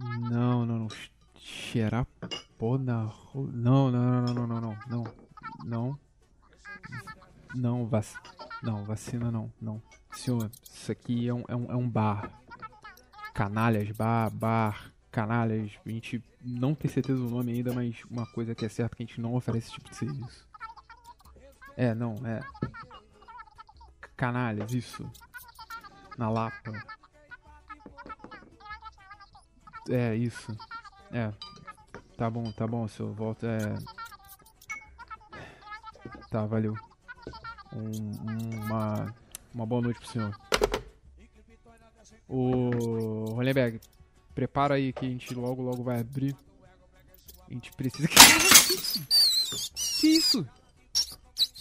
Não, não, não. Cheirar pó na rua. Não, não, não, não, não, não, não. Não. Não, vac... não, vacina não, não. Senhor, isso aqui é um, é um, é um bar. Canalhas, bar, bar, canalhas. A gente não tem certeza do nome ainda, mas uma coisa que é certa é que a gente não oferece esse tipo de serviço. É, não, é. Canalhas, isso. Na Lapa. É, isso. É. Tá bom, tá bom, senhor. Volta. É. Tá, valeu. Um, uma, uma boa noite pro senhor. O Rolenberg, prepara aí que a gente logo, logo vai abrir. A gente precisa. Que isso?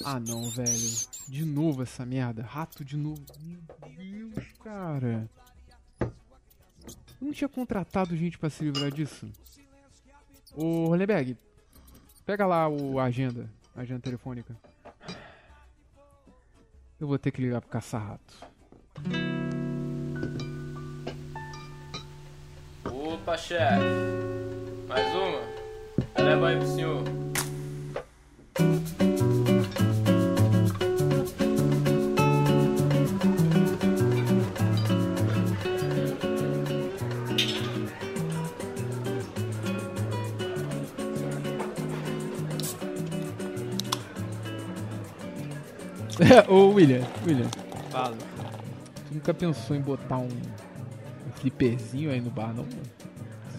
Ah não, velho. De novo essa merda. Rato de novo. Meu Deus, cara. Não tinha contratado gente pra se livrar disso. Ô, Rolenberg, pega lá o agenda. A agenda telefônica. Eu vou ter que ligar pro caça-rato. Opa, chefe. Mais uma? Leva aí pro senhor. Ô, William, William, Fala. tu nunca pensou em botar um, um flipperzinho aí no bar, não?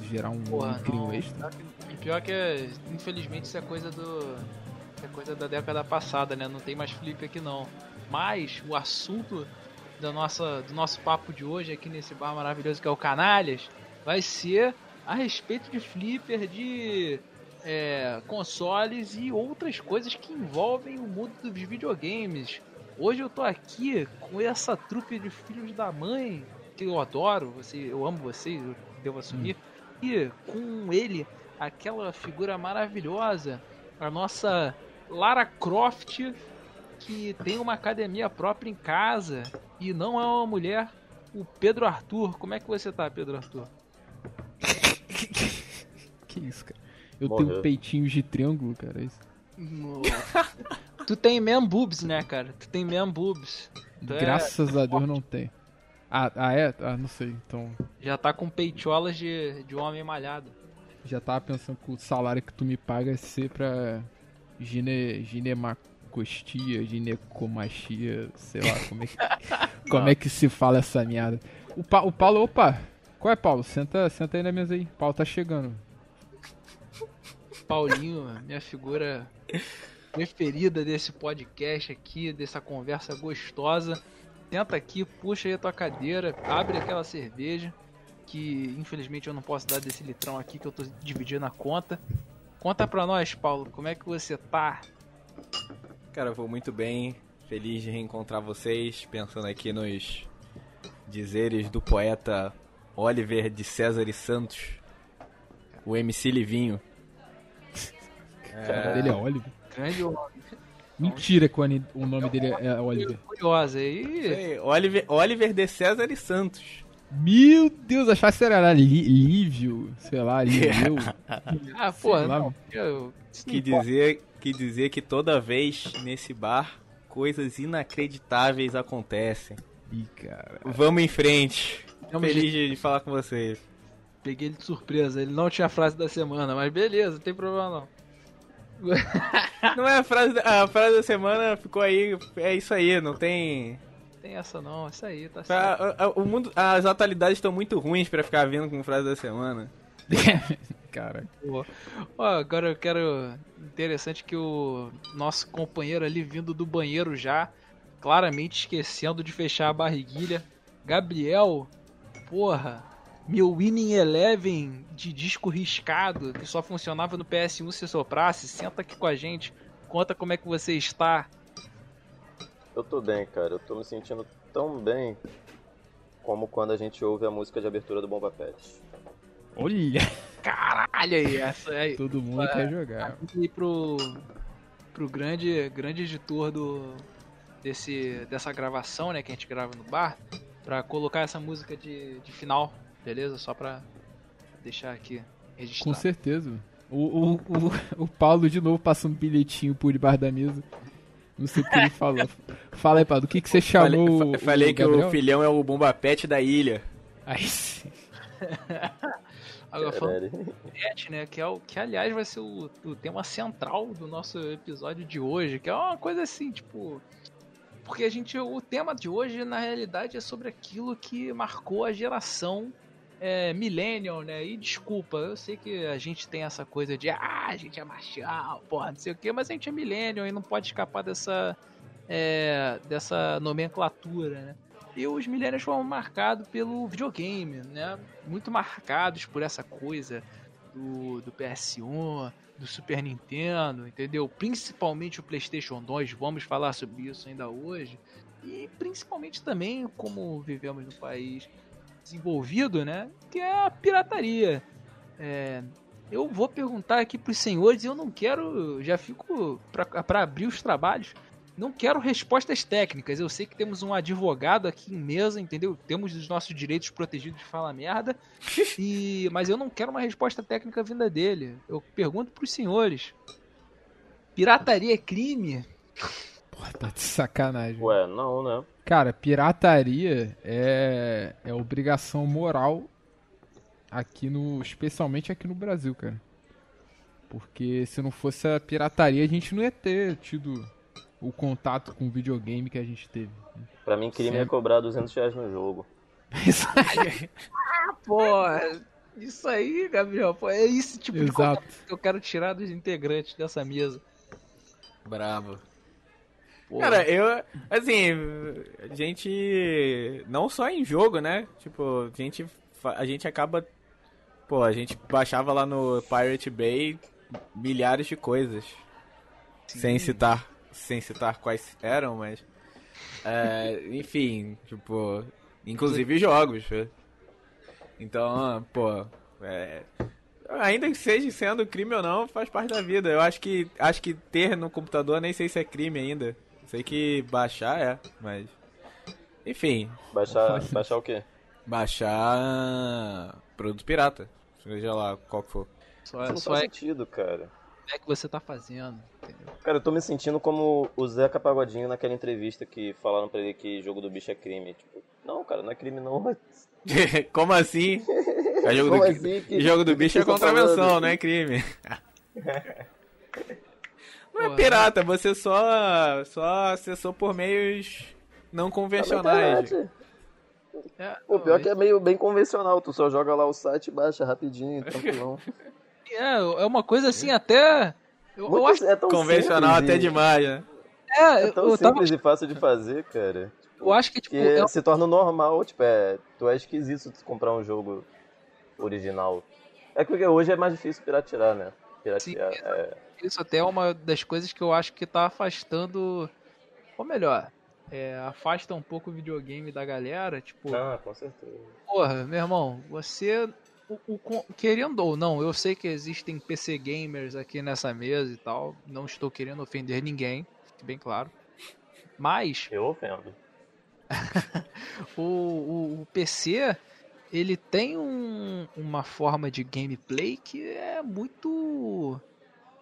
Gerar um Porra, não. extra? E pior que, infelizmente, isso é coisa do. isso é coisa da década passada, né? Não tem mais flip aqui não. Mas o assunto da nossa, do nosso papo de hoje aqui nesse bar maravilhoso que é o Canalhas vai ser a respeito de flipper, de é, consoles e outras coisas que envolvem o mundo dos videogames. Hoje eu tô aqui com essa trupe de filhos da mãe que eu adoro, você, eu amo vocês, eu devo assumir. E com ele, aquela figura maravilhosa, a nossa Lara Croft, que tem uma academia própria em casa e não é uma mulher, o Pedro Arthur. Como é que você tá, Pedro Arthur? Que isso, cara? Eu Morreu. tenho peitinhos de triângulo, cara. é Isso. tu tem man boobs, né, cara? Tu tem man boobs. Tu é- Graças a Deus não tem. Ah, ah, é? Ah, não sei. Então, já tá com peitiolas de, de homem malhado. já tava pensando que o salário que tu me paga é ser pra gine, ginemacostia, ginecomachia, sei lá, como é que, como é que se fala essa merda. O, pa, o Paulo, opa, qual é, Paulo? Senta, senta aí na mesa aí. O Paulo tá chegando. Paulinho, minha figura preferida desse podcast aqui, dessa conversa gostosa. Tenta aqui, puxa aí a tua cadeira, abre aquela cerveja, que infelizmente eu não posso dar desse litrão aqui que eu tô dividindo a conta. Conta pra nós, Paulo, como é que você tá? Cara, eu vou muito bem, feliz de reencontrar vocês, pensando aqui nos dizeres do poeta Oliver de César e Santos, o MC Livinho. O dele é Oliver. Grande homem, Mentira que o, nome dele é Oliver. curiosa aí. Oliver, Oliver de César e Santos. Meu Deus, achava que era Li- Lívio, sei lá, Liveu. Ah, pô, Sei lá. não, eu, Que dizer, que dizer que toda vez nesse bar coisas inacreditáveis acontecem. Ih, cara. Vamos em frente. Vamos Feliz de, de falar com vocês. Peguei ele de surpresa, ele não tinha a frase da semana, mas beleza, não tem problema não. Não é a frase, da- a frase da semana ficou aí, é isso aí, não tem. Tem essa não, isso aí, tá certo. a- a- o mundo, as atualidades estão muito ruins pra ficar vindo com frase da semana. cara. Ó, agora eu quero. Interessante que o nosso companheiro ali vindo do banheiro já, claramente esquecendo de fechar a barriguilha. Gabriel, porra, meu Winning Eleven de disco riscado, que só funcionava no PS1 se soprasse, senta aqui com a gente, conta como é que você está. Eu tô bem, cara. Eu tô me sentindo tão bem como quando a gente ouve a música de abertura do Bomba Pet. Olha, Caralho aí, essa aí. todo mundo É. quer jogar. e pro, pro grande, grande editor do, desse, dessa gravação, né, que a gente grava no bar, pra colocar essa música de, de final, beleza? Só pra deixar aqui registrado. Com certeza. O, o, o, o Paulo de novo passa um bilhetinho por debaixo da mesa. Não sei o que ele falou. Fala aí, Paulo, o que, que você chamou falei, o, falei o que Gabriel? o filhão é o bomba pet da ilha. Aí sim. Agora falando pet, né? Que, é o, que aliás vai ser o, o tema central do nosso episódio de hoje, que é uma coisa assim, tipo. Porque a gente. O tema de hoje, na realidade, é sobre aquilo que marcou a geração é, millennial, né? E desculpa, eu sei que a gente tem essa coisa de ah, a gente é marcial, porra, não sei o quê, mas a gente é millennial e não pode escapar dessa. é, dessa nomenclatura, né? E os millennials foram marcados pelo videogame, né? Muito marcados por essa coisa do, do PS1, do Super Nintendo, entendeu? Principalmente o PlayStation 2, vamos falar sobre isso ainda hoje. E principalmente também como vivemos no país desenvolvido, né? Que é a pirataria. É, eu vou perguntar aqui pros senhores, eu não quero, já fico para abrir os trabalhos. Não quero respostas técnicas. Eu sei que temos um advogado aqui em mesa, entendeu? Temos os nossos direitos protegidos de falar merda. E, mas eu não quero uma resposta técnica vinda dele. Eu pergunto pros senhores: pirataria é crime? Porra, tá de sacanagem. Ué, não, né? Cara, pirataria é, é obrigação moral aqui no. Especialmente aqui no Brasil, cara. Porque se não fosse a pirataria, a gente não ia ter tido o contato com o videogame que a gente teve. Pra mim, crime é Certo. cobrar 200 reais no jogo. Isso aí. Pô, isso aí, Gabriel, pô, é esse tipo de coisa Exato. que eu quero tirar dos integrantes dessa mesa. Bravo. Pô, Cara, eu. Assim, a gente. Não só em jogo, né? Tipo, a gente, a gente acaba. Pô, a gente baixava lá no Pirate Bay milhares de coisas. Sem citar. Sem citar quais eram, mas. é, enfim, tipo. Inclusive jogos. né? Então, pô. é, ainda que seja sendo crime ou não, faz parte da vida. Eu acho que acho que ter no computador nem sei se é crime ainda. Sei que baixar é, mas. Enfim, Baixar, baixar o quê? baixar produto pirata. Seja lá qual que for. só, Isso não só faz é sentido, cara. é que você tá fazendo, entendeu? Cara, eu tô me sentindo como o Zeca Pagodinho naquela entrevista que falaram pra ele que jogo do bicho é crime. Tipo, não, cara, não é crime não. Como assim? É jogo, Como do, assim? Que- jogo do que bicho é tão contravenção, falando? não é crime. Não é pirata, você só, só acessou por meios não na convencionais. É, O pior é que é meio bem convencional, tu só joga lá o site e baixa rapidinho, tranquilão. é, é uma coisa assim até. Eu, eu Muito- acho é tão Convencional simples até demais, né? é, É eu, tão eu tava- simples e fácil de fazer, cara. eu acho que tipo, Que é- se torna normal, tipo, é, tu é esquisito comprar um jogo original. É porque hoje é mais difícil piratear, né? Sim, é, isso até é uma das coisas que eu acho que tá afastando. Ou melhor, é, afasta um pouco o videogame da galera. Tipo, Ah, com certeza. porra, meu irmão, você. o- o querendo ou não, eu sei que existem PC gamers aqui nessa mesa e tal. Não estou querendo ofender ninguém, fique bem claro. Mas Eu ofendo. o, o, o PC ele tem um- uma forma de gameplay que é muito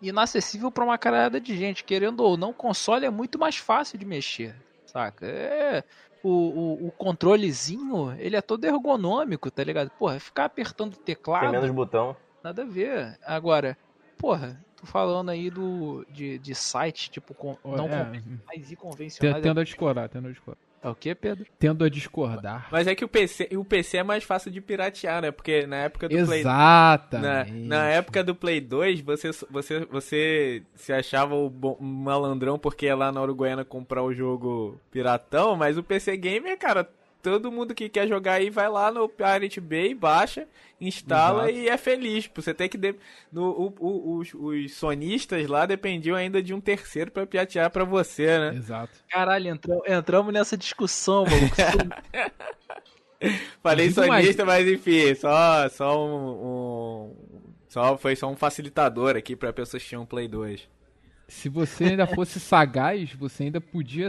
inacessível para uma caralhada de gente. Querendo ou não, console é muito mais fácil de mexer, saca? É, o, o, o controlezinho, ele é todo ergonômico, tá ligado? Porra, ficar apertando o Tem teclado, menos botão. nada a ver. Agora, porra, tô falando aí do, de, de site, tipo, com, não é, convencionais e convencionais. tendo a discordar, tendo a discordar. É o que, Pedro? Tendo a discordar. Mas é que o PC, o PC é mais fácil de piratear, né? Porque na época do Play Na, Exatamente. na época do Play 2, você, você, você se achava o bom- um malandrão porque ia lá na Uruguaiana comprar o jogo piratão, mas o PC Gamer, cara, todo mundo que quer jogar aí vai lá no Pirate Bay, baixa, instala Exato. e é feliz. Você tem que. de- no, o- o- os, os sonistas lá dependiam ainda de um terceiro pra piratear pra você, né? Exato. Caralho, entramos, entramos nessa discussão, maluco. Falei digo mais. sonista, mas enfim, só, só um, um- Só, foi só um facilitador aqui pra pessoas que tinham Play 2. Se você ainda fosse sagaz, você ainda podia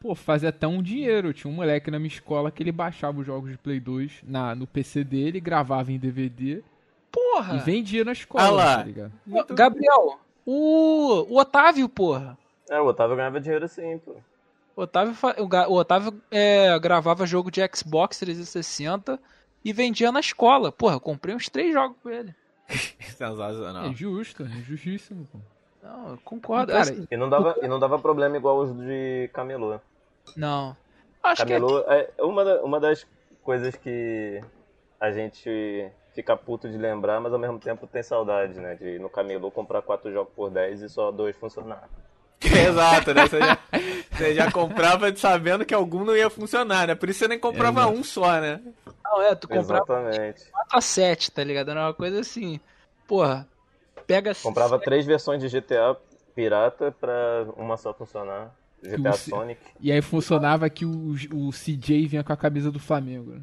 pô, fazer até um dinheiro. Tinha um moleque na minha escola que ele baixava os jogos de Play 2 na, no PC dele, gravava em DVD Porra! E vendia na escola, Ah lá. tá ligado? Ô, Gabriel, o, o Otávio, porra. É, o Otávio ganhava dinheiro assim, pô. O Otávio, o Otávio é, gravava jogo de Xbox 360 e vendia na escola. Porra, eu comprei uns três jogos com ele. Sensacional. É justo, é justíssimo, pô. Não, eu concordo. Cara, Assim, E não dava, e não dava problema igual os de camelô. não. Acho que é Camelô é uma, da- uma das coisas que a gente fica puto de lembrar, mas ao mesmo tempo tem saudade, né? De no camelô comprar quatro jogos por 10 e só dois funcionar. Exato, né? Você já, você já comprava sabendo que algum não ia funcionar, né? Por isso você nem comprava Exato. um só, né? não, é, tu comprava Exatamente. 4 a 7, tá ligado? Era uma coisa assim. Porra, pega. Comprava três versões de GTA pirata pra uma só funcionar. GTA. Sonic. E aí funcionava que o, o CJ vinha com a camisa do Flamengo. né?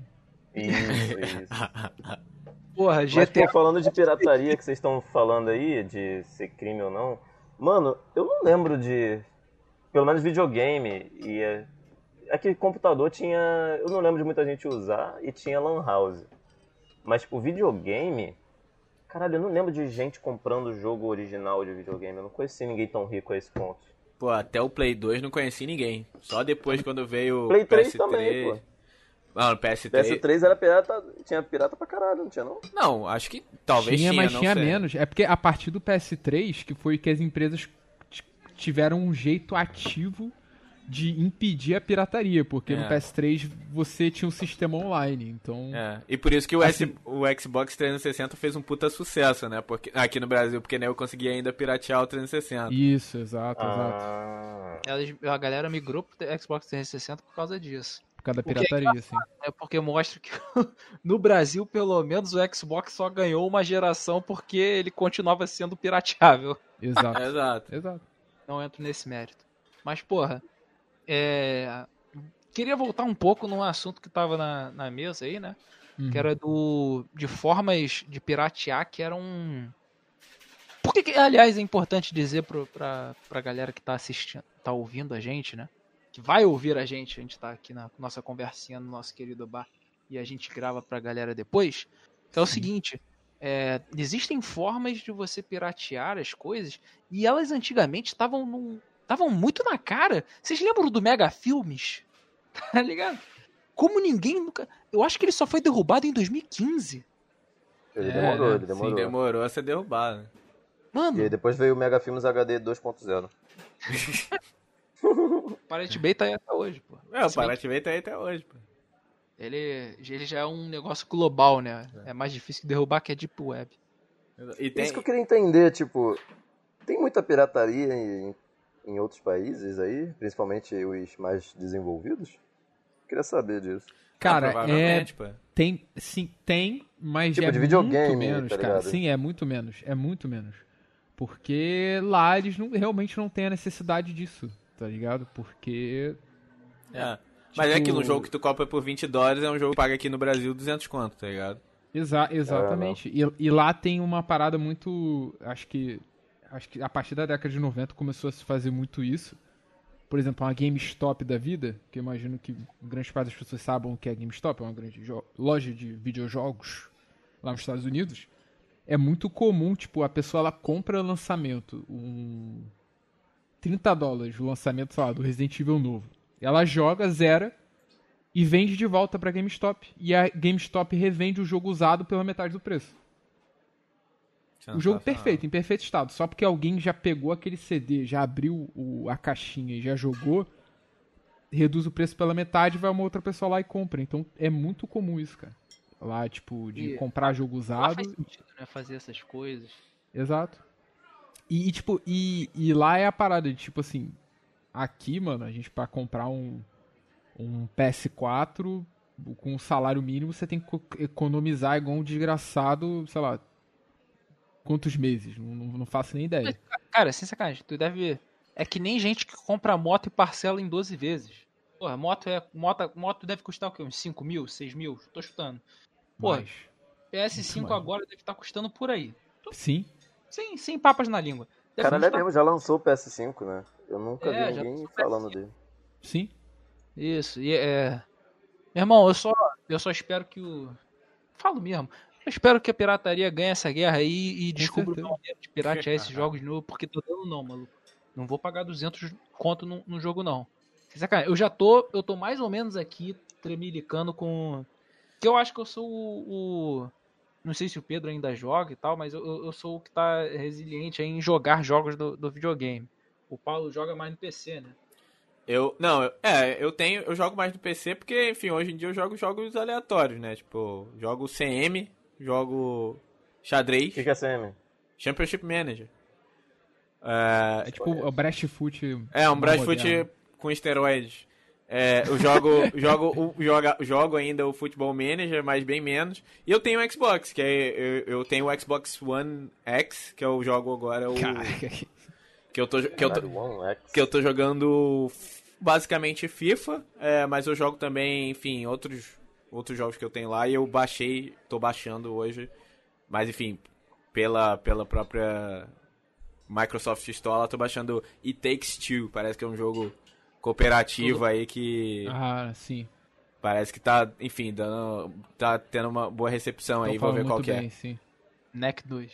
Isso, isso. Porra, Mas, GTA. pô, falando de pirataria que vocês estão falando aí, de ser crime ou não, mano, eu não lembro de. Pelo menos videogame. E é, é que computador tinha. Eu não lembro de muita gente usar e tinha Lan House. Mas, tipo, videogame. Caralho, eu não lembro de gente comprando o jogo original de videogame. Eu não conheci ninguém tão rico a esse ponto. Pô, até o Play 2 não conheci ninguém. Só depois quando veio o Play 3 PS3. também, pô. Não, no PS3. PS3 era pirata. Tinha pirata pra caralho, não tinha não? Não, acho que talvez tinha, tinha, mas não tinha sei. menos. É porque a partir do PS3 que foi que as empresas tiveram um jeito ativo de impedir a pirataria, porque no É. PS3 você tinha um sistema online, então É, e por isso que o, Assim- S- o Xbox 360 fez um puta sucesso, né? Porque, aqui no Brasil, porque nem eu consegui ainda piratear o 360. isso, exato, exato, Ah, Elas- A galera migrou pro Xbox 360 por causa disso. por causa da que é pirataria, assim. É porque mostra que no Brasil, pelo menos, o Xbox só ganhou uma geração porque ele continuava sendo pirateável. Exato, Exato. exato. Não entro nesse mérito. Mas, porra, é... queria voltar um pouco num assunto que tava na, na mesa aí, né? Uhum. Que era do. de formas de piratear que eram. Por que, que, aliás, é importante dizer pra, pra galera que tá assistindo, tá ouvindo a gente, né? Que vai ouvir a gente, a gente tá aqui na nossa conversinha no nosso querido bar e a gente grava pra galera depois. Que é o seguinte: é, existem formas de você piratear as coisas e elas antigamente estavam num- estavam muito na cara. Vocês lembram do Mega Filmes? Tá ligado? Como ninguém nunca. Eu acho que ele só foi derrubado em 2015. ele É, demorou, né? ele demorou. Sim, demorou a ser derrubado. né? Mano, E aí depois veio o Mega Filmes HD 2.0. Pirate Bay tá aí até hoje, pô. É, o Pirate Bay tá aí até hoje, pô. Ele, ele já é um negócio global, né? É mais difícil que derrubar que a Deep Web. E tem... Isso que eu queria entender, tipo, tem muita pirataria em, em outros países aí, principalmente os mais desenvolvidos? Queria saber disso. Cara, Ah, é, pô. tem, sim, tem, mas Tipo é de videogame, muito menos, tá cara. Sim, é muito menos, é muito menos. Porque lá eles não, realmente não têm a necessidade disso, tá ligado? Porque É. Mas é que no Tipo- jogo que tu compra por 20 dólares é um jogo que paga aqui no Brasil 200 conto, tá ligado? Exa exatamente. e, e lá tem uma parada muito. Acho que. Acho que a partir da década de 90 começou a se fazer muito isso. Por exemplo, uma GameStop da vida, que eu imagino que grande parte das pessoas saibam o que é GameStop, é uma grande loja de videojogos lá nos Estados Unidos. É muito comum, tipo, a pessoa ela compra lançamento, um 30 dólares o lançamento, sei lá, do Resident Evil novo. Ela joga, zera e vende de volta pra GameStop. E a GameStop revende o jogo usado pela metade do preço. O jogo perfeito, em perfeito estado. Só porque alguém já pegou aquele CD, já abriu o- a caixinha e já jogou, reduz o preço pela metade, vai uma outra pessoa lá e compra. Então é muito comum isso, cara. Lá, tipo, de E- comprar jogo Lá usado. faz sentido, né? Fazer essas coisas. Exato. E, e, tipo, e, e lá é a parada de, tipo assim, aqui, mano, a gente pra comprar um, um PS4 com um salário mínimo, você tem que co- economizar igual um desgraçado, sei lá, quantos meses? Não, não, faço nem ideia. Cara, sem sacanagem, tu deve. É que nem gente que compra moto e parcela em 12 vezes. Porra, moto é. Moto, moto deve custar o quê? Uns 5 mil, 6 mil? Tô chutando. Pô, Mas, PS5 Muito mais. agora deve estar custando por aí. sim, Sem, sem papas na língua. Deve Caralho, é custar- mesmo, já lançou o PS5, né? Eu nunca É, vi ninguém falando dele. sim. Isso, e é. Meu irmão, eu só, eu só espero que o. Falo mesmo. Eu espero que a pirataria ganhe essa guerra aí e descubra uma maneira de piratear esses jogos de novo, porque tô dando não, maluco. Não vou pagar 200 conto no, no jogo, não. Eu já tô, eu tô mais ou menos aqui tremilicando com... Que eu acho que eu sou o... o- Não sei se o Pedro ainda joga e tal, mas eu, eu- sou o que tá resiliente aí em jogar jogos do, do videogame. O Paulo joga mais no PC, né? Eu, não, eu- é, eu tenho, eu jogo mais no PC porque, enfim, hoje em dia eu jogo jogos aleatórios, né? Tipo, jogo CM, jogo xadrez, O que, que é CM? Championship Manager. É, É tipo o Breast Foot. é um moderno. Brasfoot com esteroides. É, eu jogo, jogo, o- joga, jogo ainda o Football Manager, mas bem menos. E eu tenho o Xbox, que é, eu, eu tenho o Xbox One X, que eu jogo agora o Caraca. que eu tô, que eu tô, que eu tô jogando basicamente FIFA, é, mas eu jogo também, enfim, outros, outros jogos que eu tenho lá e eu baixei, tô baixando hoje, mas enfim, pela, pela própria Microsoft Store, eu tô baixando It Takes Two, parece que é um jogo cooperativo aí que Ah, sim. parece que tá, enfim, dando, tá tendo uma boa recepção aí, Tô vou falando ver qual que é. bem, sim. NEC 2.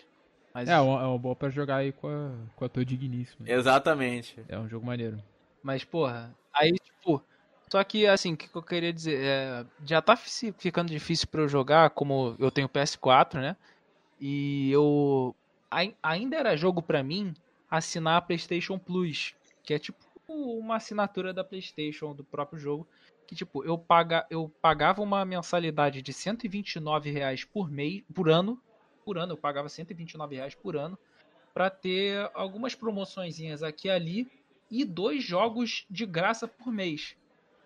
Mas, É, uma- é uma boa pra jogar aí com a, com a tua digníssima. Exatamente. É um jogo maneiro. mas, porra, aí, tipo. Só que, assim, o que, eu queria dizer? É, já tá fi- ficando difícil pra eu jogar, como eu tenho PS4, né? E eu. ai- Ainda era jogo pra mim assinar a PlayStation Plus, que é tipo uma assinatura da PlayStation, do próprio jogo. Que, tipo, eu, paga, eu pagava uma mensalidade de 129 reais por mês, por ano. Por ano, eu pagava 129 reais por ano. Pra ter algumas promoçõezinhas aqui e ali e dois jogos de graça por mês.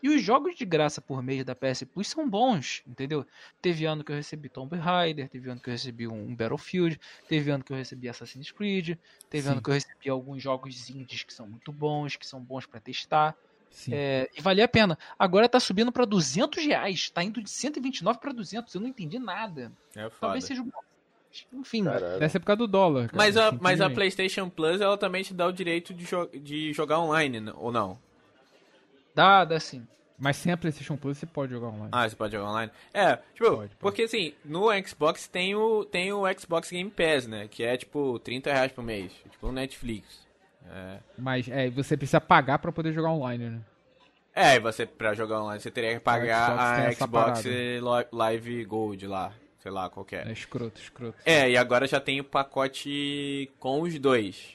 E os jogos de graça por mês da PS Plus são bons, entendeu? Teve ano que eu recebi Tomb Raider, teve ano que eu recebi um Battlefield, teve ano que eu recebi Assassin's Creed, teve Sim. ano que eu recebi alguns jogos indies que são muito bons, que são bons pra testar. Sim. É, e valia a pena. Agora tá subindo pra 200 reais, tá indo de 129 pra 200, eu não entendi nada. É foda. Talvez seja um... Enfim, Caralho. Deve ser por causa do dólar. cara, Mas a, mas a. PlayStation Plus, ela também te dá o direito de, jo de jogar online, né? ou não? Dá, dá sim. Mas sem a PlayStation Plus você pode jogar online. Ah, você pode jogar online? É, tipo, Pode, pode. porque assim, no Xbox tem o, tem o Xbox Game Pass, né? Que é tipo 30 reais por mês. Tipo o Netflix. É, Mas é, você precisa pagar pra poder jogar online, né? é e você, pra jogar online, você teria que pagar Xbox a Xbox. Lo- Live Gold lá. Sei lá qual que É é. escroto, escroto. É, e agora já tem o pacote com os dois.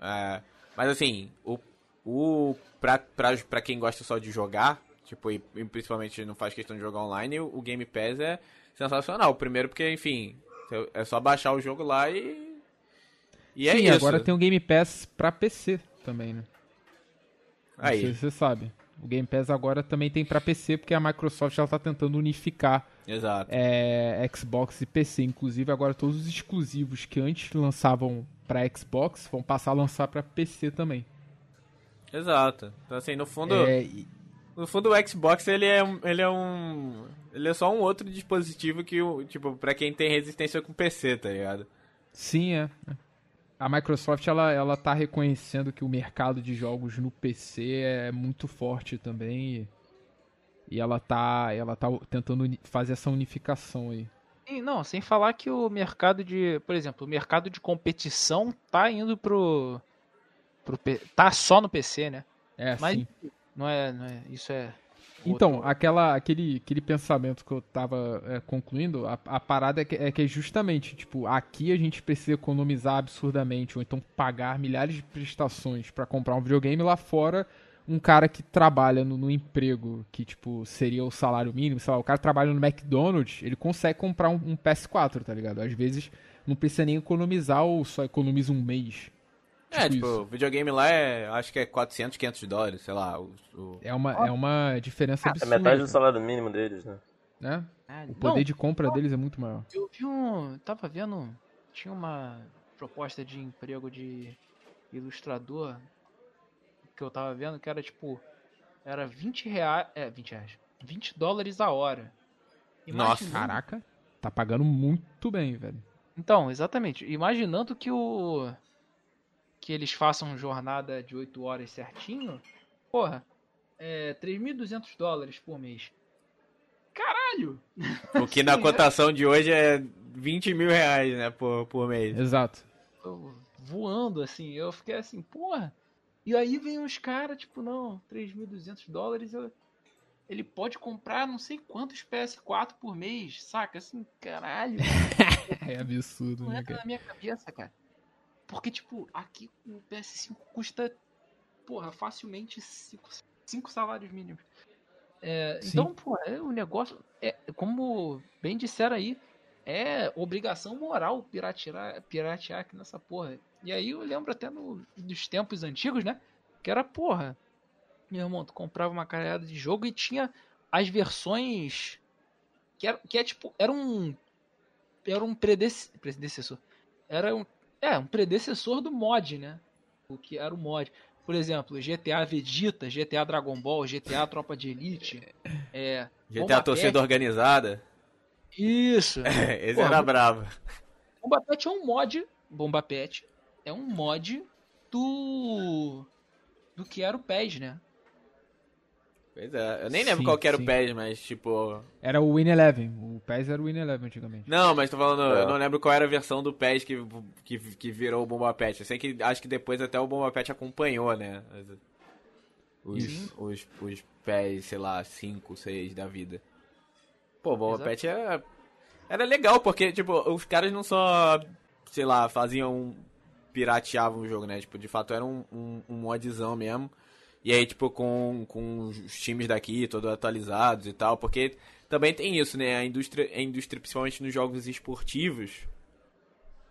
É, mas assim, o, o pra, pra, pra quem gosta só de jogar, tipo, e, e principalmente não faz questão de jogar online, o, o Game Pass é sensacional. Primeiro porque, enfim, é só baixar o jogo lá e. E é Sim, isso. agora tem o Game Pass pra PC também, né? Não Aí. se você sabe. O Game Pass agora também tem pra PC, porque a Microsoft ela tá tentando unificar Exato. é, Xbox e PC. Inclusive, agora todos os exclusivos que antes lançavam pra Xbox vão passar a lançar pra PC também. Exato. Então assim, no fundo. É, No fundo o Xbox ele é, um- ele é um. Ele é só um outro dispositivo que, o- tipo, pra quem tem resistência com PC, tá ligado? sim, é. A Microsoft ela, ela tá reconhecendo que o mercado de jogos no PC é muito forte também. E, e ela tá, ela tá tentando fazer essa unificação aí. E, não, sem falar que o mercado de, por exemplo, o mercado de competição tá indo pro, pro P- tá só no PC, né? É, Mas sim. não é, não é, isso é Então, outro- aquela, aquele, aquele pensamento que eu tava é, concluindo, a, a parada é que, é que é justamente, tipo, aqui a gente precisa economizar absurdamente, ou então pagar milhares de prestações pra comprar um videogame, lá fora um cara que trabalha no, no emprego, que, tipo, seria o salário mínimo, sei lá, o cara trabalha no McDonald's, ele consegue comprar um, um PS4, tá ligado? Às vezes não precisa nem economizar ou só economiza um mês. É, Tipo tipo, isso. videogame lá é, acho que é 400, 500 dólares, sei lá. O, o- É uma, é uma diferença É absurda. metade do salário mínimo deles, né? né? Ah, O poder não, de compra deles é muito maior. eu vi um, tava vendo, tinha uma proposta de emprego de ilustrador que eu tava vendo que era tipo era 20 reais, é, 20 reais, 20 dólares a hora. Nossa, Imaginando- Caraca, tá pagando muito bem, velho. Então, exatamente. Imaginando que o. que eles façam jornada de 8 horas certinho, porra, é 3.200 dólares por mês. Caralho! o que na cotação de hoje é 20 mil reais, né, por, por mês. Exato. eu- voando, assim. Eu fiquei assim, porra. E aí vem os caras, tipo, não, 3.200 dólares, eu- ele pode comprar não sei quantos PS4 por mês, saca? Assim, caralho, É absurdo, não né, entra cara? na minha cabeça, cara. Porque, tipo, aqui o PS5 custa, porra, facilmente 5 salários mínimos. É, então, pô, é, o negócio, é, como bem disseram aí, é obrigação moral piratear, piratear aqui nessa porra. E aí eu lembro até no, dos tempos antigos, né? Que era, porra, meu irmão, tu comprava uma carreada de jogo e tinha as versões que, era, que é tipo, era um era um predece- predecessor. Era um, é, um predecessor do mod, né? O que era o mod. Por exemplo, GTA Vegeta, GTA Dragon Ball, GTA Tropa de Elite. É, GTA torcida organizada. Isso. Esse Porra, era bravo. Bomba Pet é um mod. Bomba Pet é um mod do. do que era o PES, né? Pois é, eu nem lembro Sim, qual que era sim. o PES, mas tipo. Era o Win Eleven. O PES era o Win Eleven antigamente. Não, mas tô falando, É. eu não lembro qual era a versão do PES que, que, que virou o Bomba Pet. Eu sei que acho que depois até o Bomba Pet acompanhou, né? Os, os, os PES, sei lá, 5, 6 da vida. Pô, o Bomba Exato. Pet era, era legal, porque, tipo, os caras não só, sei lá, faziam. pirateavam o jogo, né? Tipo, de fato era um, um, um modzão mesmo. E aí, tipo, com, com os times daqui, todos atualizados e tal, porque também tem isso, né? A indústria, a indústria, principalmente nos jogos esportivos,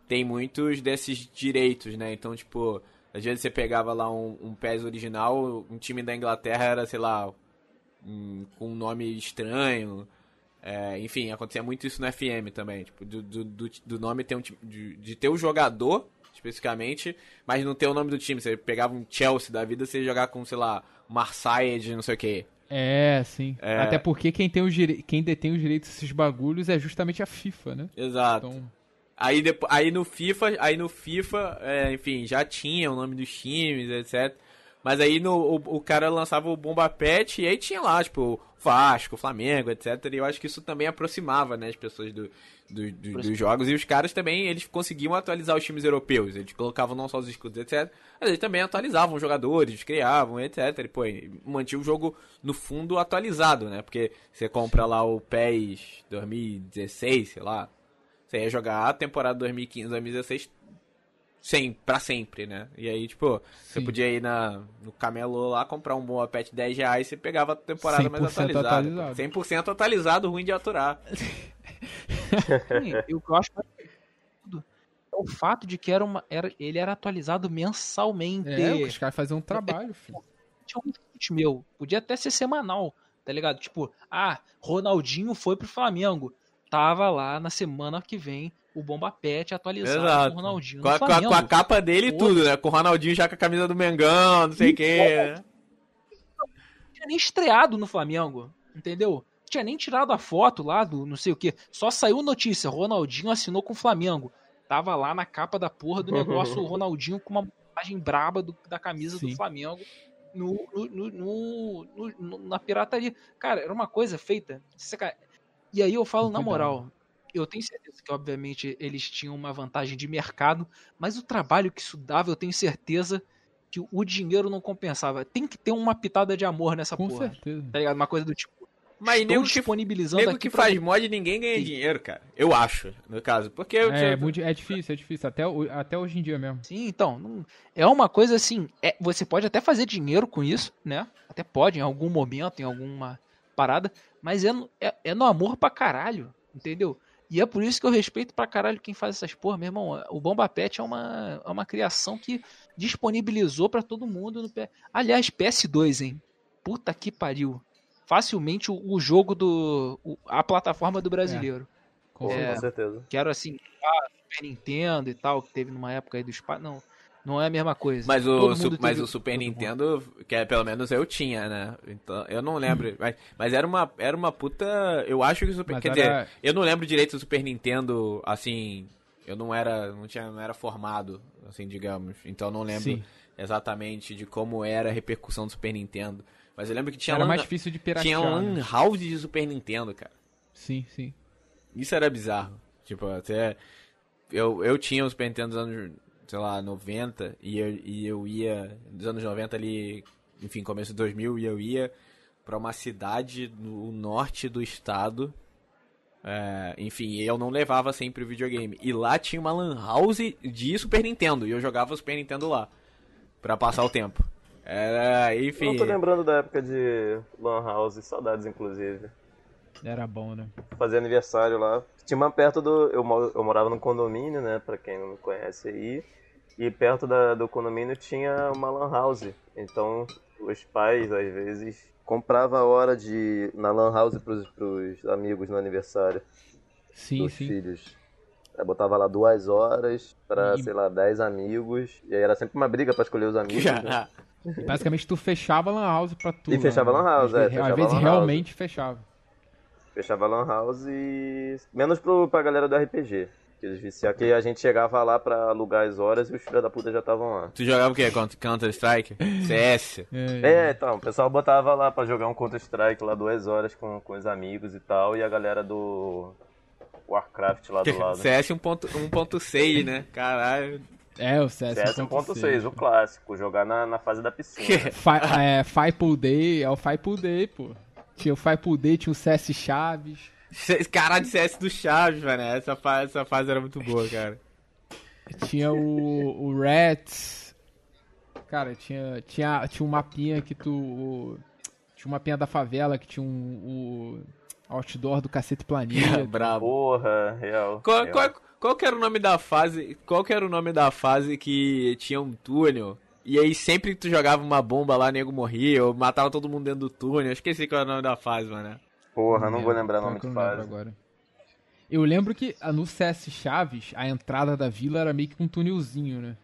tem muitos desses direitos, né? Então, tipo, às vezes você pegava lá um, um PES original, um time da Inglaterra era, sei lá, um- com um nome estranho. É, enfim, acontecia muito isso no FM também, tipo, do, do, do, do nome ter um de, de ter o jogador, especificamente, mas não ter o nome do time. Você pegava um Chelsea da vida, você ia jogar com, sei lá, Marseille de não sei o que. É, sim. É. Até porque quem, tem os dire... quem detém os direitos desses bagulhos é justamente a FIFA, né? Exato. Então, Aí, depo- aí no FIFA, aí no FIFA, é, enfim, já tinha o nome dos times, etc. Mas aí no, o, o cara lançava o Bomba Pet e aí tinha lá, tipo, Vasco, Flamengo, etc. E eu acho que isso também aproximava, né, as pessoas do, do- do- dos jogos. E os caras também, eles conseguiam atualizar os times europeus. Eles colocavam não só os escudos, etc. Mas eles também atualizavam os jogadores, criavam, etc. E, pô, mantinha o jogo, no fundo, atualizado, né? Porque você compra lá o PES 2016, sei lá. Você ia jogar a temporada 2015, 2016 sem, pra sempre, né? E aí, tipo, você Sim. podia ir na, no camelô lá, comprar um bom pet 10 reais e você pegava a temporada mais 100% atualizada. atualizado. 100% atualizado, ruim de aturar. E o que eu acho é o fato de que era uma, era, ele era atualizado mensalmente. é, os caras faziam um trabalho, filho. Tinha um tweet meu, podia até ser semanal, tá ligado? Tipo, ah, Ronaldinho foi pro Flamengo. Tava lá na semana que vem o Bomba Pet atualizado Exato. com o Ronaldinho Com a, com, a, com a capa dele e tudo, né? Com o Ronaldinho já com a camisa do Mengão, não sei o né? Não tinha nem estreado no Flamengo, entendeu? Tinha nem tirado a foto lá do não sei o que. Só saiu notícia, Ronaldinho assinou com o Flamengo. Tava lá na capa da porra do negócio o Ronaldinho com uma montagem braba do- da camisa Sim. do Flamengo no, no- no- no- na pirataria. Cara, era uma coisa feita. E aí eu falo na moral. Eu tenho certeza que, obviamente, eles tinham uma vantagem de mercado, mas o trabalho que isso dava, eu tenho certeza que o dinheiro não compensava. Tem que ter uma pitada de amor nessa Com porra. certeza. Tá ligado? Uma coisa do tipo. Mas estou disponibilizando nego aqui que pra faz mod ninguém ganha dinheiro, cara. Eu acho, no caso. Porque eu, É, muito- é difícil, é difícil. Até, o- até hoje em dia mesmo. Sim, então, não- é uma coisa assim, é, você pode até fazer dinheiro com isso, né? Até pode, em algum momento, em alguma parada, mas é, no- é, é no amor pra caralho, entendeu? E é por isso que eu respeito pra caralho quem faz essas porra, meu irmão. O Bomba Pet é uma, é uma criação que disponibilizou pra todo mundo no. Aliás, PS2, hein? Puta que pariu. Facilmente o, o jogo do. o- a plataforma do brasileiro. Com Pô, certeza. Com certeza. que era assim, ah, Super Nintendo e tal, que teve numa época aí do espaço. Não, não é a mesma coisa. Mas o, su- mundo mas teve- o Super todo mundo. Nintendo, que é, pelo menos eu tinha, né? Então, eu não lembro. Mas, mas era, uma, era uma puta. Eu acho que o Super. Mas quer era- dizer, eu não lembro direito do Super Nintendo, assim. Eu não era. Não, tinha, não era formado, assim, digamos. Então eu não lembro Sim. exatamente de como era a repercussão do Super Nintendo. Mas eu lembro que tinha Era lan- mais difícil de piratear. Tinha né? lan house de Super Nintendo, cara. Sim, sim. Isso era bizarro. Tipo, até. Eu, eu tinha o Super Nintendo dos anos, sei lá, 90, e eu, e eu ia. Dos anos 90 ali, enfim, começo de 2000, e eu ia pra uma cidade no norte do estado. É, enfim, eu não levava sempre o videogame. E lá tinha uma Lan House de Super Nintendo, e eu jogava o Super Nintendo lá. Pra passar o tempo. Era, enfim. Eu tô lembrando da época de Lan House, saudades inclusive. Era bom, né? Fazia aniversário lá. Tinha uma perto do. Eu, eu morava num condomínio, né? Pra quem não conhece aí. E perto da- do condomínio tinha uma Lan House. Então os pais, às vezes, compravam a hora de. na Lan House pros, pros amigos no aniversário Sim, dos sim. filhos. Aí botava lá duas horas pra, E- sei lá, dez amigos. E aí era sempre uma briga pra escolher os amigos. né? E basicamente tu fechava a lan house pra tudo. E fechava né? lan house, Às é, vezes- Às vezes realmente fechava. Fechava a Lan House e. Menos pro, pra galera do RPG. Que eles viciavam que a gente chegava lá pra alugar as horas e os filhos da puta já estavam lá. Tu jogava o quê? Counter Strike? CS? É, É, então, o pessoal botava lá pra jogar um Counter-Strike lá duas horas com, com os amigos e tal, e a galera do Warcraft lá do lado. CS 1.6, né? Caralho. É, o CS, CS 1.6, o clássico, jogar na, na fase da piscina. Fi, é, Five Day, é o Five Day, pô. Tinha o Five Day, tinha o CS Chaves. Caralho, CS do Chaves, mano. Essa fase, essa fase era muito boa, cara. Tinha o, o Rats. Cara, tinha, tinha, tinha um mapinha que tu. o- tinha um mapinha da favela que tinha um. O outdoor do Cacete Planeta. Brabo. Porra, real. Qual, real. qual, qual que era o nome da fase? Qual que era o nome da fase que tinha um túnel? E aí sempre que tu jogava uma bomba lá, nego morria, ou matava todo mundo dentro do túnel. Eu esqueci qual era o nome da fase, mano. Porra, não vou lembrar o nome de não fase. agora. Eu lembro que ah, no CS Chaves, a entrada da vila era meio que um túnelzinho, né?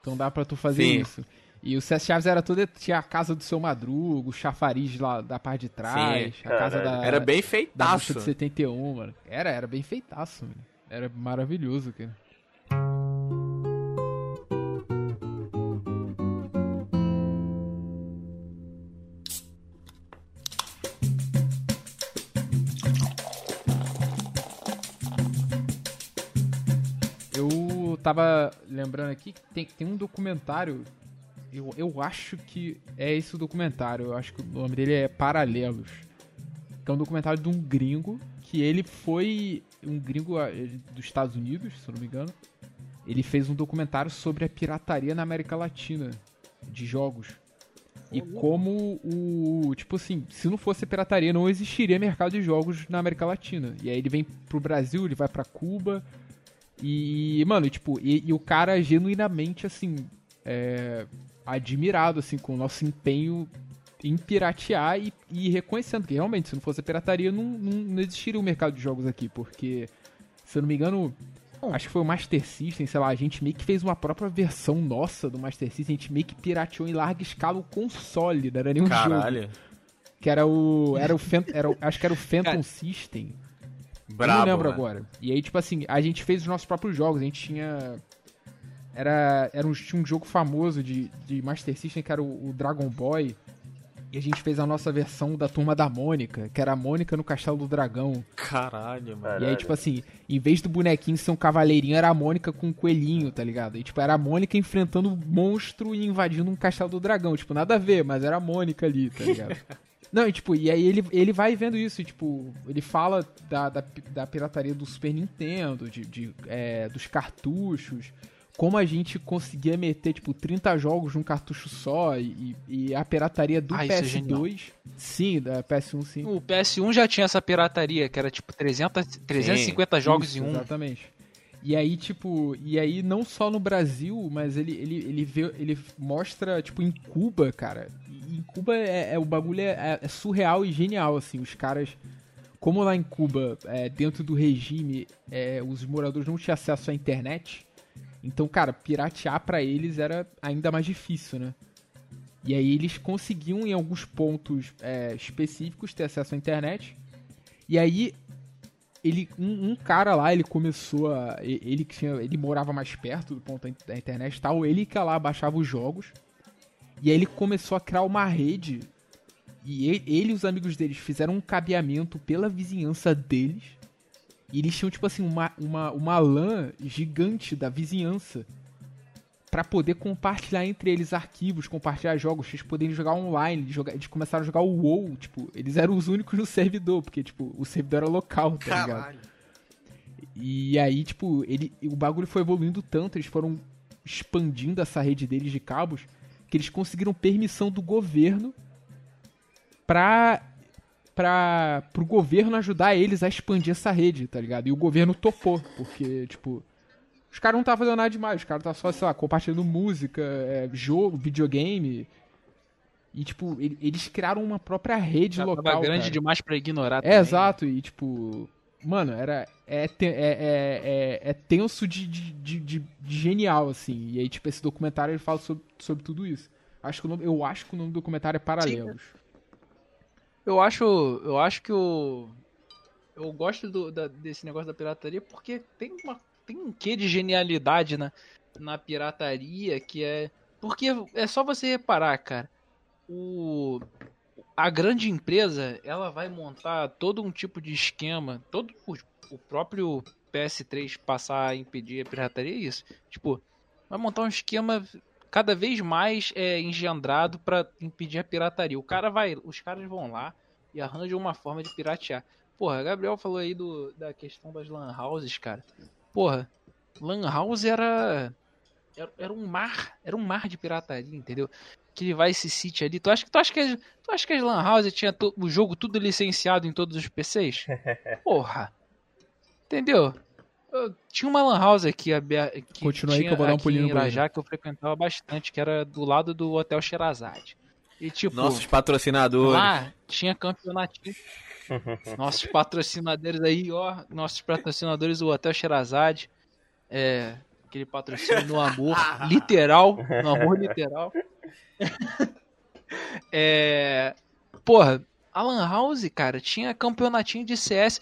Então dá pra tu fazer Sim. isso. E o CS Chaves era toda. Tinha a casa do seu madrugo, o chafariz lá da parte de trás, Sim, a casa da. Era bem Da feitaço. de 71, mano. Era, era bem feitaço, mano. Era maravilhoso, cara. Eu tava lembrando aqui que tem, tem um documentário. Eu, eu acho que é esse o documentário. Eu acho que o nome dele é Paralelos. Que é um documentário de um gringo que ele foi um gringo ah, dos Estados Unidos, se eu não me engano. Ele fez um documentário sobre a pirataria na América Latina de jogos. E como o. Tipo assim, se não fosse a pirataria, não existiria mercado de jogos na América Latina. E aí ele vem pro Brasil, ele vai pra Cuba. E, mano, tipo, e, e o cara genuinamente, assim, é, admirado, assim, com o nosso empenho em piratear e, e reconhecendo que realmente, se não fosse a pirataria, não, não, não existiria um mercado de jogos aqui, porque, se eu não me engano, acho que foi o Master System, sei lá, a gente meio que fez uma própria versão nossa do Master System, a gente meio que pirateou em larga escala o console, não era nem um jogo. Caralho. Que era o. Era o Phan- era o- acho que era o Phantom Cara, System. Brabo, não lembro mano. agora. E aí, tipo assim, a gente fez os nossos próprios jogos. A gente tinha. Era, era um, tinha um jogo famoso de, de Master System que era o, o Dragon Boy. E a gente fez a nossa versão da turma da Mônica, que era a Mônica no Castelo do Dragão. Caralho, mano. E aí, Caralho. tipo assim, em vez do bonequinho ser um cavaleirinho, era a Mônica com um coelhinho, tá ligado? E tipo, era a Mônica enfrentando um monstro e invadindo um castelo do dragão. Tipo, nada a ver, mas era a Mônica ali, tá ligado? Não, e tipo, e aí ele, ele vai vendo isso, e, tipo, ele fala da, da, da pirataria do Super Nintendo, de, de, é, dos cartuchos, como a gente conseguia meter, tipo, 30 jogos num cartucho só, e, e a pirataria do Ah, isso é genial. PS2. sim, da PS1, sim. O PS1 já tinha essa pirataria, que era tipo 300, 350 jogos Isso, em um. Exatamente. E aí, tipo, e aí não só no Brasil, mas ele, ele, ele, vê, ele mostra, tipo, em Cuba, cara. E em Cuba é, é- o bagulho é, é surreal e genial, assim. Os caras. Como lá em Cuba, é, dentro do regime, é, os moradores não tinham acesso à internet. Então, cara, piratear pra eles era ainda mais difícil, né? E aí eles conseguiam, em alguns pontos é, específicos, ter acesso à internet. E aí ele um, um cara lá ele começou a ele tinha ele morava mais perto do ponto da internet e tal ele que lá baixava os jogos e aí ele começou a criar uma rede e ele, ele e os amigos deles fizeram um cabeamento pela vizinhança deles E eles tinham, tipo assim, uma, uma, uma LAN gigante da vizinhança para poder compartilhar entre eles arquivos, compartilhar jogos, eles poderem jogar online, eles, jogar, eles começaram a jogar o WoW, tipo, eles eram os únicos no servidor, porque, tipo, o servidor era local, tá ligado? E aí, tipo, ele, o bagulho foi evoluindo tanto, eles foram expandindo essa rede deles de cabos, que eles conseguiram permissão do governo pra, pra, pro governo ajudar eles a expandir essa rede, tá ligado? E o governo topou, porque, tipo, os caras não estavam fazendo nada demais, os caras estavam só, sei lá, compartilhando música, é, jogo, videogame. E, tipo, ele- eles criaram uma própria rede Já local. tava grande cara. demais pra ignorar É, também. exato, e tipo. Mano, era. É, é, é, é, é tenso de, de, de, de- genial, assim. E aí, tipo, esse documentário ele fala sobre, sobre tudo isso. Acho que nome, eu acho que o nome do documentário é Paralelos. Eu acho, eu acho que o eu gosto do, da- desse negócio da pirataria porque tem uma tem um quê de genialidade na, na pirataria que é porque é só você reparar, cara. O a grande empresa, ela vai montar todo um tipo de esquema, todo o, o próprio PS3 passar a impedir a pirataria é isso. Tipo, vai montar um esquema cada vez mais é engendrado pra impedir a pirataria. O cara vai, os caras vão lá e arranjam uma forma de piratear. Porra, Gabriel falou aí do, da questão das lan houses, cara. Porra, lan house era, era era um mar, era um mar de pirataria, entendeu? Que Vice City ali. Tu acha que tu acha que as, tu acha que as lan houses tinha to- o jogo tudo licenciado em todos os PCs? Porra. Entendeu? Eu tinha uma lan house aqui que Continua aí que eu vou dar um pulinho em Irajá que eu frequentava bastante, que era do lado do Hotel Sherazade. E tipo, Nossos patrocinadores. lá tinha campeonatinho. Nossos patrocinadores aí, ó. Nossos patrocinadores, o Hotel Sherazade. É, aquele patrocínio no amor literal. No amor literal. é, porra, a Lan House, cara, tinha campeonatinho de CS.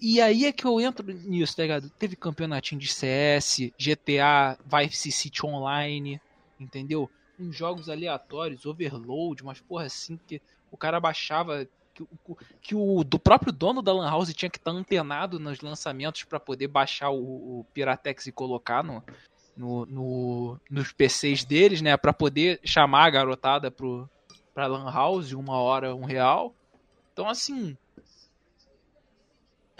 E aí é que eu entro nisso, tá ligado? Teve campeonatinho de CS, GTA, Vice City Online, entendeu? Uns jogos aleatórios, Overload, umas porra assim que o cara baixava. Que, o- que o do próprio dono da Lan House tinha que estar antenado nos lançamentos pra poder baixar o, o Piratex e colocar no, no, no- nos PCs deles, né? Pra poder chamar a garotada pro, pra Lan House, uma hora, um real. Então, assim.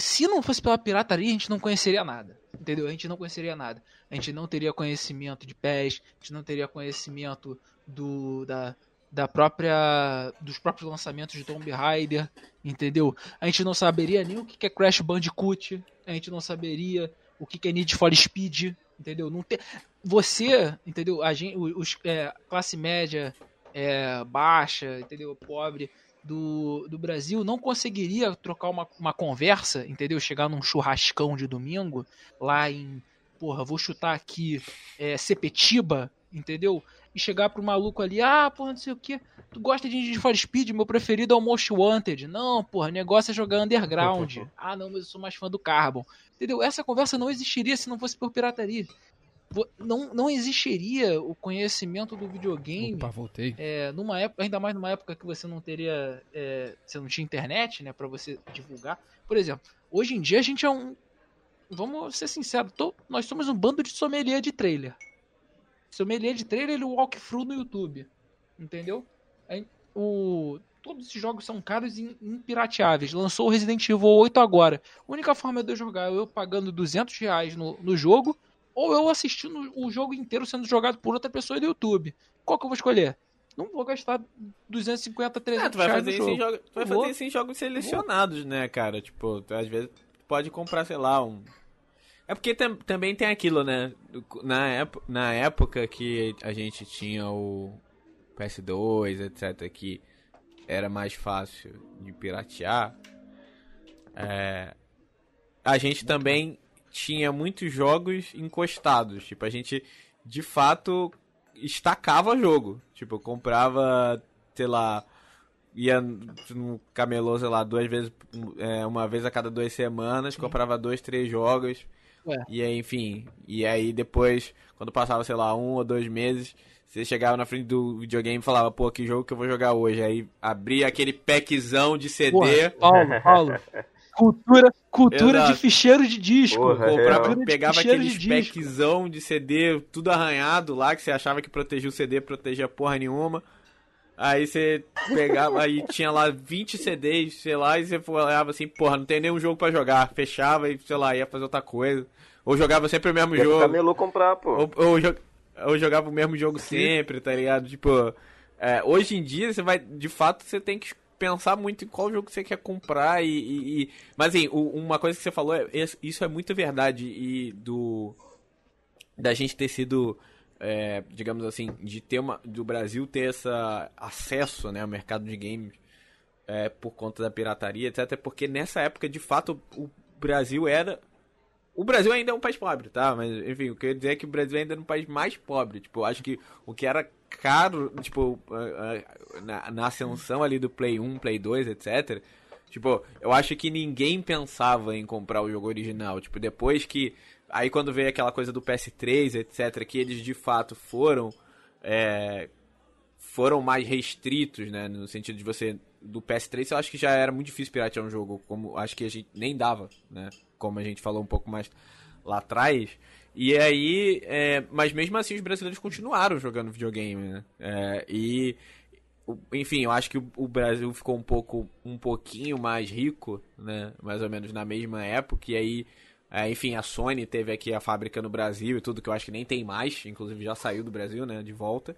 Se não fosse pela pirataria, a gente não conheceria nada. Entendeu? A gente não conheceria nada. A gente não teria conhecimento de PES, a gente não teria conhecimento do, da, da própria dos próprios lançamentos de Tomb Raider, entendeu? A gente não saberia nem o que é Crash Bandicoot, a gente não saberia o que é Need for Speed, entendeu? Não tem você, entendeu? A gente, os é, classe média, é, baixa, entendeu? Pobre do, do Brasil não conseguiria trocar uma, uma conversa, entendeu? Chegar num churrascão de domingo lá em, porra, vou chutar aqui, é, Sepetiba, entendeu? E chegar pro maluco ali, ah, porra, não sei o que, tu gosta de Need for Speed, meu preferido é o Most Wanted. Não, porra, negócio é jogar Underground. ah, não, mas eu sou mais fã do Carbon. Entendeu? Essa conversa não existiria se não fosse por pirataria. Não, não existiria o conhecimento do videogame Opa, voltei. é, numa época, ainda mais numa época que você não teria, é, você não tinha internet, né, para você divulgar. Por exemplo, hoje em dia a gente é um, vamos ser sinceros, to- nós somos um bando de sommelier de trailer. Sommelier de trailer e walkthrough no YouTube, entendeu? Aí, o, todos esses jogos são caros e impirateáveis. Lançou o Resident Evil 8 agora. A única forma de eu jogar é eu pagando 200 reais no, no jogo ou eu assistindo o jogo inteiro sendo jogado por outra pessoa no YouTube. Qual que eu vou escolher? Não vou gastar 250, 300 É, tu vai reais fazer isso em jogo. tu vai Vou. fazer isso em jogos selecionados, né, cara? Tipo, tu, às vezes tu pode comprar, sei lá, um. É porque tam- também tem aquilo, né? Na, ép- na época que a gente tinha o PS2, etc, que era mais fácil de piratear, é, a gente também tinha muitos jogos encostados. Tipo, a gente de fato estacava jogo. Tipo, eu comprava, sei lá, ia no camelô, sei lá, duas vezes, é, uma vez a cada duas semanas, comprava dois, três jogos. Ué. E aí, enfim, e aí depois, quando passava, sei lá, um ou dois meses, você chegava na frente do videogame e falava, pô, que jogo que eu vou jogar hoje? Aí abria aquele packzão de CD. Porra, Paulo, Paulo, Cultura, cultura Exato. de ficheiro de disco. Porra, é Comprava, pegava aqueles de packzão de CD, tudo arranhado lá, que você achava que protegia o CD, protegia porra nenhuma. Aí você pegava, aí tinha lá 20 CDs, sei lá, e você olhava assim, porra, não tem nenhum jogo pra jogar. Fechava e, sei lá, ia fazer outra coisa. Ou jogava sempre o mesmo Ia jogo. camelô comprar, pô. Ou, ou, ou jogava o mesmo jogo sempre, tá ligado? Tipo, é, hoje em dia você vai, de fato, você tem que pensar muito em qual jogo você quer comprar e... e- e- Mas assim, uma coisa que você falou, é, isso é muito verdade e do... Da gente ter sido, é, digamos assim, de ter uma... Do Brasil ter esse acesso, né, ao mercado de games é, por conta da pirataria, etc. Porque nessa época, de fato, o Brasil era o Brasil ainda é um país pobre, tá? Mas, enfim, o que eu ia dizer é que o Brasil ainda é um país mais pobre. Tipo, eu acho que o que era caro, tipo, na, na ascensão ali do Play 1, Play 2, etc. Tipo, eu acho que ninguém pensava em comprar o jogo original. Tipo, depois que. Aí quando veio aquela coisa do PS3, etc., que eles de fato foram. é, foram mais restritos, né? No sentido de você. Do PS3, eu acho que já era muito difícil piratear um jogo, como acho que a gente nem dava, né? Como a gente falou um pouco mais lá atrás. E aí, é, mas mesmo assim os brasileiros continuaram jogando videogame, né? É, e, enfim, eu acho que o, Brasil ficou um pouco, um pouquinho mais rico, né? Mais ou menos na mesma época. E aí, é, enfim, a Sony teve aqui a fábrica no Brasil e tudo que eu acho que nem tem mais, inclusive já saiu do Brasil, né? De volta.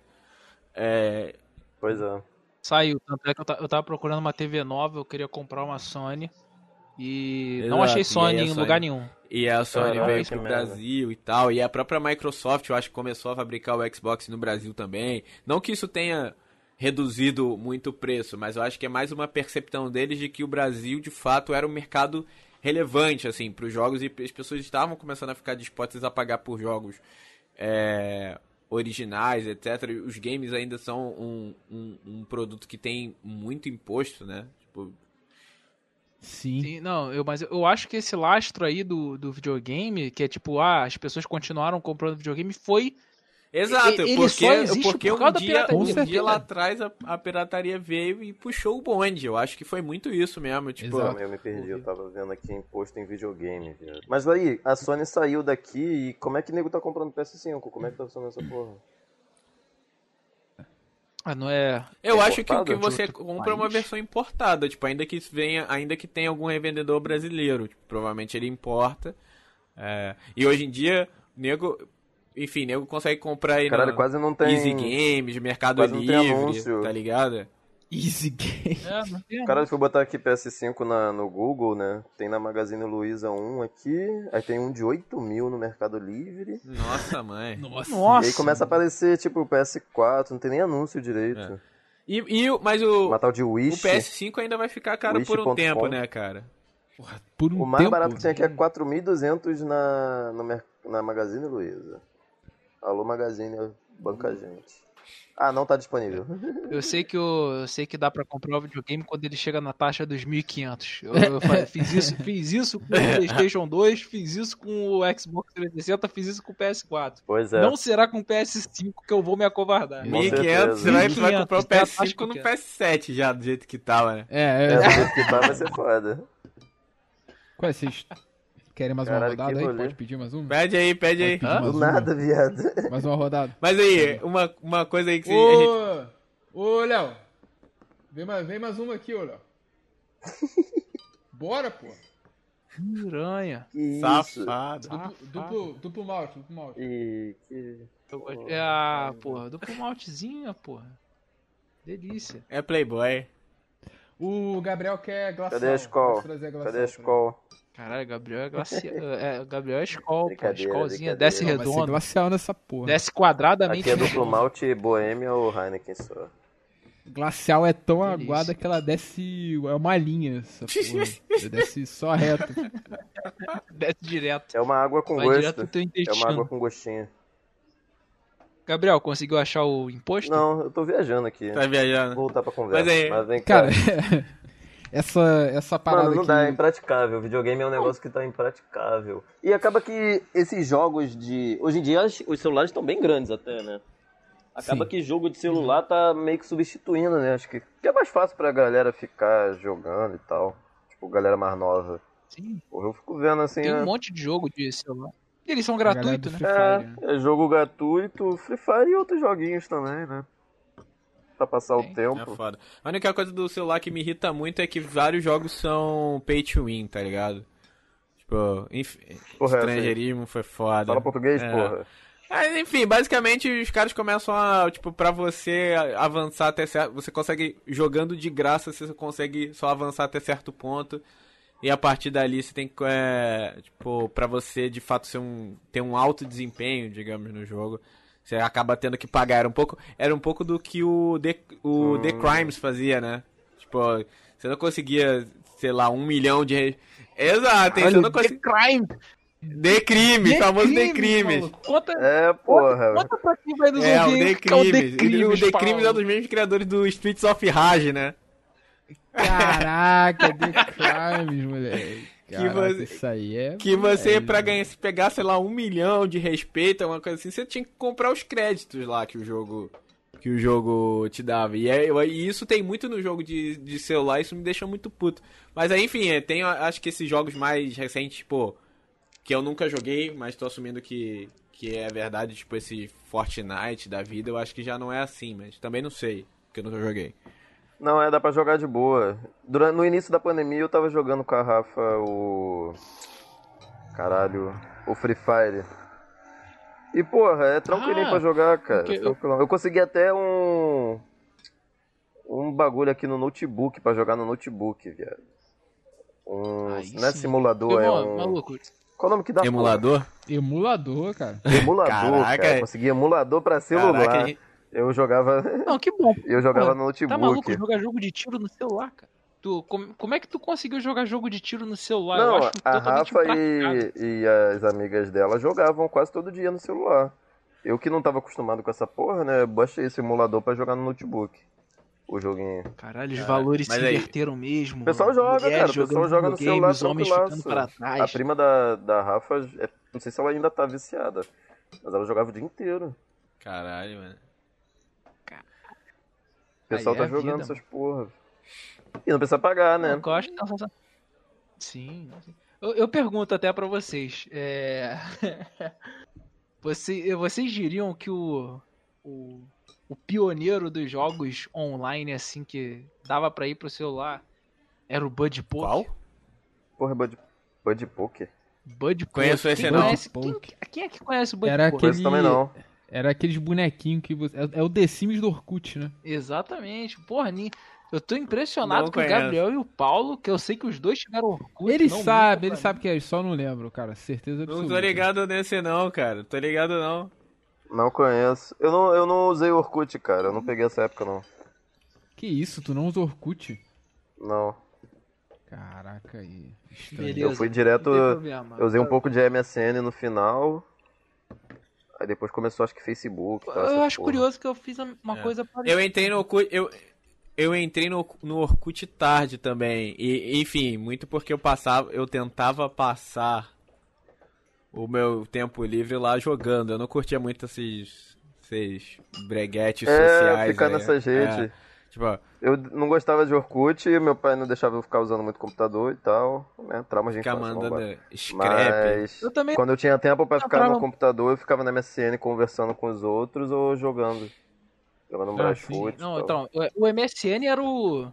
É, Pois é. Saiu. Tanto é que eu tava procurando uma TV nova, eu queria comprar uma Sony. E não Exato, achei e aí Sony em Sony- lugar nenhum. E a Sony Caraca, veio pro merda. Brasil e tal. E a própria Microsoft, eu acho que começou a fabricar o Xbox no Brasil também. Não que isso tenha reduzido muito o preço, mas eu acho que é mais uma percepção deles de que o Brasil, de fato, era um mercado relevante, assim, para os jogos. E as pessoas estavam começando a ficar dispostas a pagar por jogos é, originais, etc. Os games ainda são um, um, um produto que tem muito imposto, né? Tipo, Sim. Sim, não, eu, mas eu acho que esse lastro aí do, do videogame, que é tipo, ah, as pessoas continuaram comprando videogame, foi. Exato, ele porque, só porque por um, dia, pirataria. um dia lá atrás a, a pirataria veio e puxou o bonde. Eu acho que foi muito isso mesmo. Tipo, Exato. Eu me perdi, eu tava vendo aqui imposto em videogame. Mas aí, a Sony saiu daqui e como é que o nego tá comprando PS5? Como é que tá funcionando essa porra? Ah, não é. eu é acho que o que importado? você compra é uma versão importada, tipo, ainda que venha, ainda que tenha algum revendedor brasileiro, tipo, provavelmente ele importa. É, e hoje em dia, nego, enfim, nego consegue comprar aí Caralho, quase não tem. Easy Games, Mercado quase não tem Livre, tá ligado? Easy game. É, tem. Caralho, fui botar aqui PS5 na, no Google, né? Tem na Magazine Luiza um aqui, aí tem um de 8 mil no Mercado Livre. Nossa, mãe. Nossa. Nossa. E aí começa a aparecer, tipo, o PS4, não tem nem anúncio direito. É. E, e o- mas o, Uma tal de o Wish. PS5 ainda vai ficar caro por um tempo, né, cara? Por um O mais tempo. barato que tinha aqui é 4.200 na, no mer- na Magazine Luiza. Alô, Magazine, banca a gente. Ah, não tá disponível. Eu sei que eu, eu sei que dá pra comprar o videogame quando ele chega na taxa dos 1.500. Eu, eu fiz isso, fiz isso com o PlayStation 2, fiz isso com o Xbox 360, fiz isso com o PS4. Pois é. Não será com o PS5 que eu vou me acovardar. Com 1.500, certeza. você vai, vai 1.500, comprar o tá, acho PS5 que no quer. PS7 já, do jeito que tava, né? É, É, é. do jeito que tá vai ser foda. Qual é? Vocês querem mais uma rodada aí? rolê. Pode pedir mais uma? Pede aí, pede aí. Pode Do uma? nada, viado. Mais uma rodada. Mas aí, uma, uma coisa aí que você- a gente... Ô, ô, Léo. Vem mais, vem mais uma aqui, ô, Léo. Bora, pô. Piranha. Safado. Duplo, duplo, duplo malte, duplo malte. E que... É a, porra, duplo maltezinha, porra. Delícia. É Playboy. O Gabriel quer glacial. Cadê a escola? Cadê a escola? Caralho, Gabriel é glacial. É, Gabriel é escola, pô. Escolzinha, desce? Não, Vai ser redondo. glacial nessa porra. Desce quadradamente. Aqui é duplo redondo. malte Boêmia ou Heineken só. Glacial é tão Delícia. aguada que ela desce. É uma linha essa porra. Desce só reto. Desce direto. É uma água com Vai gosto. É uma água com gostinho. Gabriel, conseguiu achar o imposto? Não, eu tô viajando aqui. Tá viajando. Vou voltar pra conversa. Mas aí- vem cá. Cara, essa, essa parada Mano, não aqui. dá, é impraticável. Videogame é um negócio que tá impraticável. E acaba que esses jogos de. Hoje em dia os celulares estão bem grandes até, né? Acaba Sim. que jogo de celular tá meio que substituindo, né? Acho que, que é mais fácil pra galera ficar jogando e tal. Tipo, galera mais nova. Sim, Porra, eu fico vendo assim. tem é- um monte de jogo de celular. E eles são gratuitos, né? Free Fire, né? É, é jogo gratuito, Free Fire e outros joguinhos também, né? Pra passar o tempo. É foda. A única coisa do celular que me irrita muito é que vários jogos são pay to win, tá ligado? Tipo, enf... Porra, estrangeirismo foi foda. Fala português, É. porra. Ah, enfim, basicamente os caras começam a, tipo, pra você avançar até certo. Você consegue, jogando de graça, você consegue só avançar até certo ponto. E a partir dali você tem que, é, tipo, pra você de fato ser um, ter um alto desempenho, digamos, no jogo. Você acaba tendo que pagar. Era um pouco, era um pouco do que o The, o The Crimes fazia, né? Tipo, você não conseguia, sei lá, um milhão de. Exato, hein? você não conseguia. Crime! The Crimes, famoso The Crimes, Crimes. Conta, É, porra. conta pra quem vai nos É, o ouvir The é o Crimes. The E Crimes, o The. Crimes é um dos mesmos criadores do Streets of Rage, né? Caraca, The Crimes, moleque. Que Caraca, você- isso aí é. Que você, pra ganhar, se pegar, sei lá, um milhão de respeito, alguma coisa assim, você tinha que comprar os créditos lá que o jogo que o jogo te dava. E, é, e isso tem muito no jogo de, de celular, isso me deixa muito puto. Mas aí, enfim, é, tem acho que esses jogos mais recentes, tipo, que eu nunca joguei, mas tô assumindo que, que é verdade, tipo, esse Fortnite da vida, eu acho que já não é assim, mas também não sei, porque eu nunca joguei. Não, é, dá pra jogar de boa. Durante, no início da pandemia eu tava jogando com a Rafa o. Caralho. O Free Fire. E porra, é tranquilinho Ah, pra jogar, cara. porque eu- tranquilão. Eu consegui até um. Um bagulho aqui no notebook pra jogar no notebook, viado. Um. Aí não é sim. simulador, é um. maluco, Qual o nome que dá? Emulador? Emulador, cara. porra? Emulador, Caraca, cara. é- Consegui emulador pra celular. Caraca, Eu jogava. Não, que bom. Eu jogava Pô, no notebook. Tá maluco jogar jogo de tiro no celular, cara? Tu, como, como é que tu conseguiu jogar jogo de tiro no celular? Eu Não, acho a Rafa e, e as amigas dela jogavam quase todo dia no celular. Eu que não tava acostumado com essa porra, né? Baixei esse emulador pra jogar no notebook. O joguinho. Caralho, os Cara, valores se aí- inverteram mesmo. O pessoal joga, cara. O pessoal joga no celular Os homens ficando para trás. A prima da, da Rafa, é- não sei se ela ainda tá viciada. Mas ela jogava o dia inteiro. Caralho, mano. O pessoal Aí é tá a jogando vida, essas porra. E não precisa pagar, né? Não, eu acho que tá sensacional. Sim. Eu, eu pergunto até pra vocês. É... Você, vocês diriam que o, o, o pioneiro dos jogos online, assim, que dava pra ir pro celular, era o Bud Poke? Qual? Porra, Bud, Bud Poker. Bud Poke. Conheço esse quem não. Conhece, quem, quem é que conhece o Bud Era Poke? aquele- Conheço também não. Era aqueles bonequinhos que você. É, é o The Sims do Orkut, né? Exatamente. Porra, ni- eu tô impressionado Não com o. Gabriel e o Paulo, que eu sei que os dois tiveram Orkut. Ele não sabe, ele sabe que é, só não lembro, cara. Certeza Não absoluta. tô ligado nesse não, cara. Tô ligado não. Não conheço. Eu não, eu não usei o Orkut, cara. Eu não peguei essa época, não. Que isso, tu não usa Orkut? Não. Caraca aí. Eu fui direto. Não problema. Eu usei um pouco de MSN no final. Aí depois começou, acho que Facebook. Tá, Eu acho porra. curioso que eu fiz uma É. coisa parecida. Eu entrei no Orkut, eu, eu entrei no, no Orkut tarde também. E, enfim, muito porque eu passava, eu tentava passar o meu tempo livre lá jogando. Eu não curtia muito esses, esses breguetes É, sociais. ficar aí. nessas redes. É, tipo, Eu não gostava de Orkut, meu pai não deixava eu ficar usando muito computador e tal. Né? Traumas de ficar infância, mandando scrap. Mas Eu também. quando eu tinha tempo pra Não, ficar trauma- no computador, eu ficava na MSN conversando com os outros ou jogando. Jogando um Ah, Brasfoot. Não, então, o- MSN era o.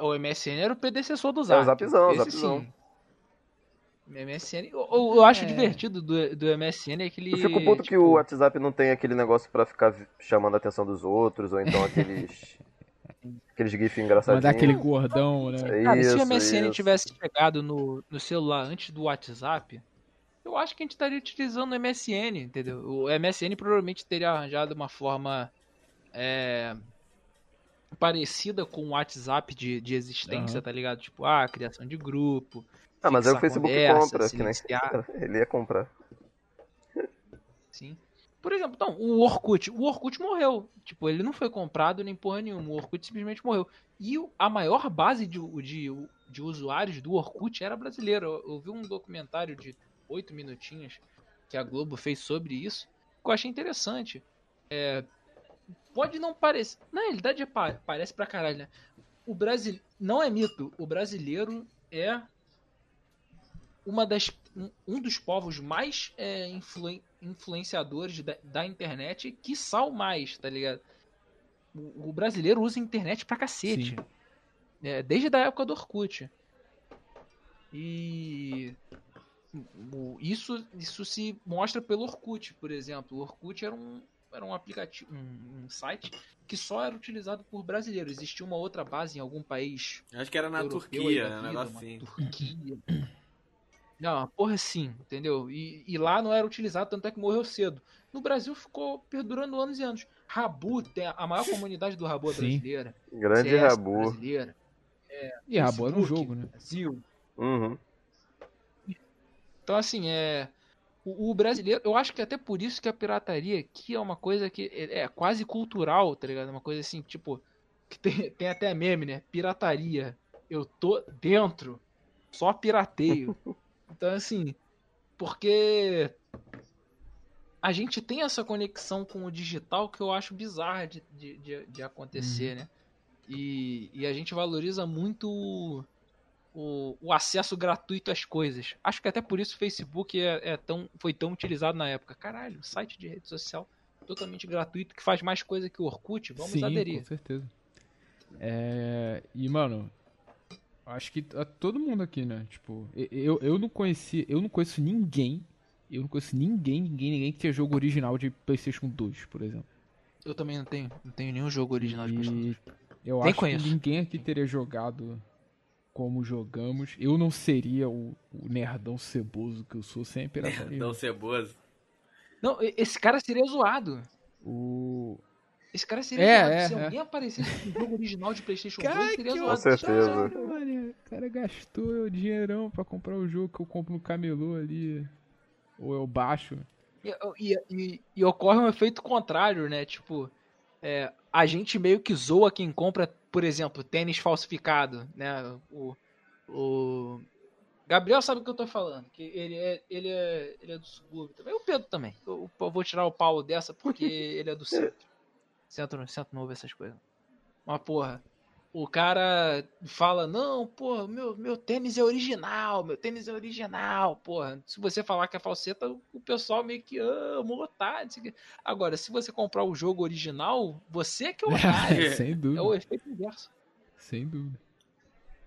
O MSN era o predecessor do É, Zap. o Zapzão, o Zapzão. sim. MSN. Eu, eu- acho É. divertido do, do MSN é que ele. Eu fico puto que tipo, o WhatsApp não tem aquele negócio pra ficar chamando a atenção dos outros, ou então aqueles. Aqueles GIF engraçadinhos. Mandar aquele gordão, né? Cara, se Isso, o MSN isso. tivesse chegado no, no celular antes do WhatsApp, eu acho que a gente estaria utilizando o MSN, entendeu? O MSN provavelmente teria arranjado uma forma é, parecida com o WhatsApp de, de existência, Aham. tá ligado? Tipo, ah, criação de grupo. Ah, mas aí o Facebook conversa, compra, que nem. Ele ia comprar. Sim. Por exemplo, então, o Orkut. O Orkut morreu. Tipo, ele não foi comprado nem porra nenhuma. O Orkut simplesmente morreu. E a maior base de, de, de usuários do Orkut era brasileira. Eu, eu vi um documentário de oito minutinhos que a Globo fez sobre isso. Que eu achei interessante. É, pode não parecer. Na realidade, é pa- parece pra caralho, né? O Brasil. Não é mito. O brasileiro é uma das, um, dos povos mais é, influen- influenciadores da, da internet, que sal mais, tá ligado? O, o brasileiro usa a internet pra cacete. É, desde a época do Orkut. E o- isso, isso se mostra pelo Orkut, por exemplo. O Orkut era um, era um aplicativo, um, um site que só era utilizado por brasileiros. Existia uma outra base em algum país Acho que era na europeu Turquia, aí da né? Um vida, negócio assim. Turquia. Não, porra assim, entendeu? E, e lá não era utilizado, tanto é que morreu cedo. No Brasil ficou perdurando anos e anos. Rabu, tem a maior comunidade do Rabu é Sim. brasileira. Grande CS Rabu. brasileira. E Rabo era um jogo, né? Brasil. Uhum. Então, assim, é. O, o brasileiro, eu acho que até por isso que a pirataria aqui é uma coisa que é, é quase cultural, tá ligado? Uma coisa assim, tipo. Que tem, tem até meme, né? Pirataria. Eu tô dentro. Só pirateio. Então, assim. Porque. A gente tem essa conexão com o digital que eu acho bizarra de, de, de, acontecer, né? E, e a gente valoriza muito o, o, o acesso gratuito às coisas. Acho que até por isso o Facebook é, é tão, foi tão utilizado na época. Caralho, site de rede social totalmente gratuito que faz mais coisa que o Orkut. Vamos Sim, aderir. com certeza. É, e, mano, acho que a- todo mundo aqui, né? Tipo, e- eu, eu não conheci, eu não conheço ninguém, eu não conheço ninguém, ninguém, ninguém que tinha jogo original de PlayStation 2, por exemplo. Eu também não tenho, não tenho nenhum jogo original de PlayStation. E eu Nem acho conheço. que ninguém aqui teria jogado como jogamos. Eu não seria o, o nerdão ceboso que eu sou sem a pirataria. Dão ceboso. Não, e- esse cara seria zoado. O... Esse cara seria É, zoado. é, Se é. alguém aparecesse com um jogo original de PlayStation 2, Cara, seria que zoado. certeza. otário, mano. O cara gastou o dinheirão pra comprar o jogo que eu compro no camelô ali. Ou eu baixo. E, e- e- e ocorre um efeito contrário, né? Tipo, é, a gente meio que zoa quem compra, por exemplo, tênis falsificado, né? O, o Gabriel sabe o que eu tô falando, que ele é, ele é, ele é do subúrbio também. O Pedro também. Eu, eu vou tirar o Paulo dessa porque ele é do centro. Centro, centro novo, essas coisas. Mas, porra, o cara fala, não, porra, meu, meu tênis é original, meu tênis é original, porra. Se você falar que é falseta, o pessoal meio que ama, otário. não sei o quê. Agora, se você comprar o jogo original, você que é o otário. sem é dúvida. o efeito inverso. Sem dúvida.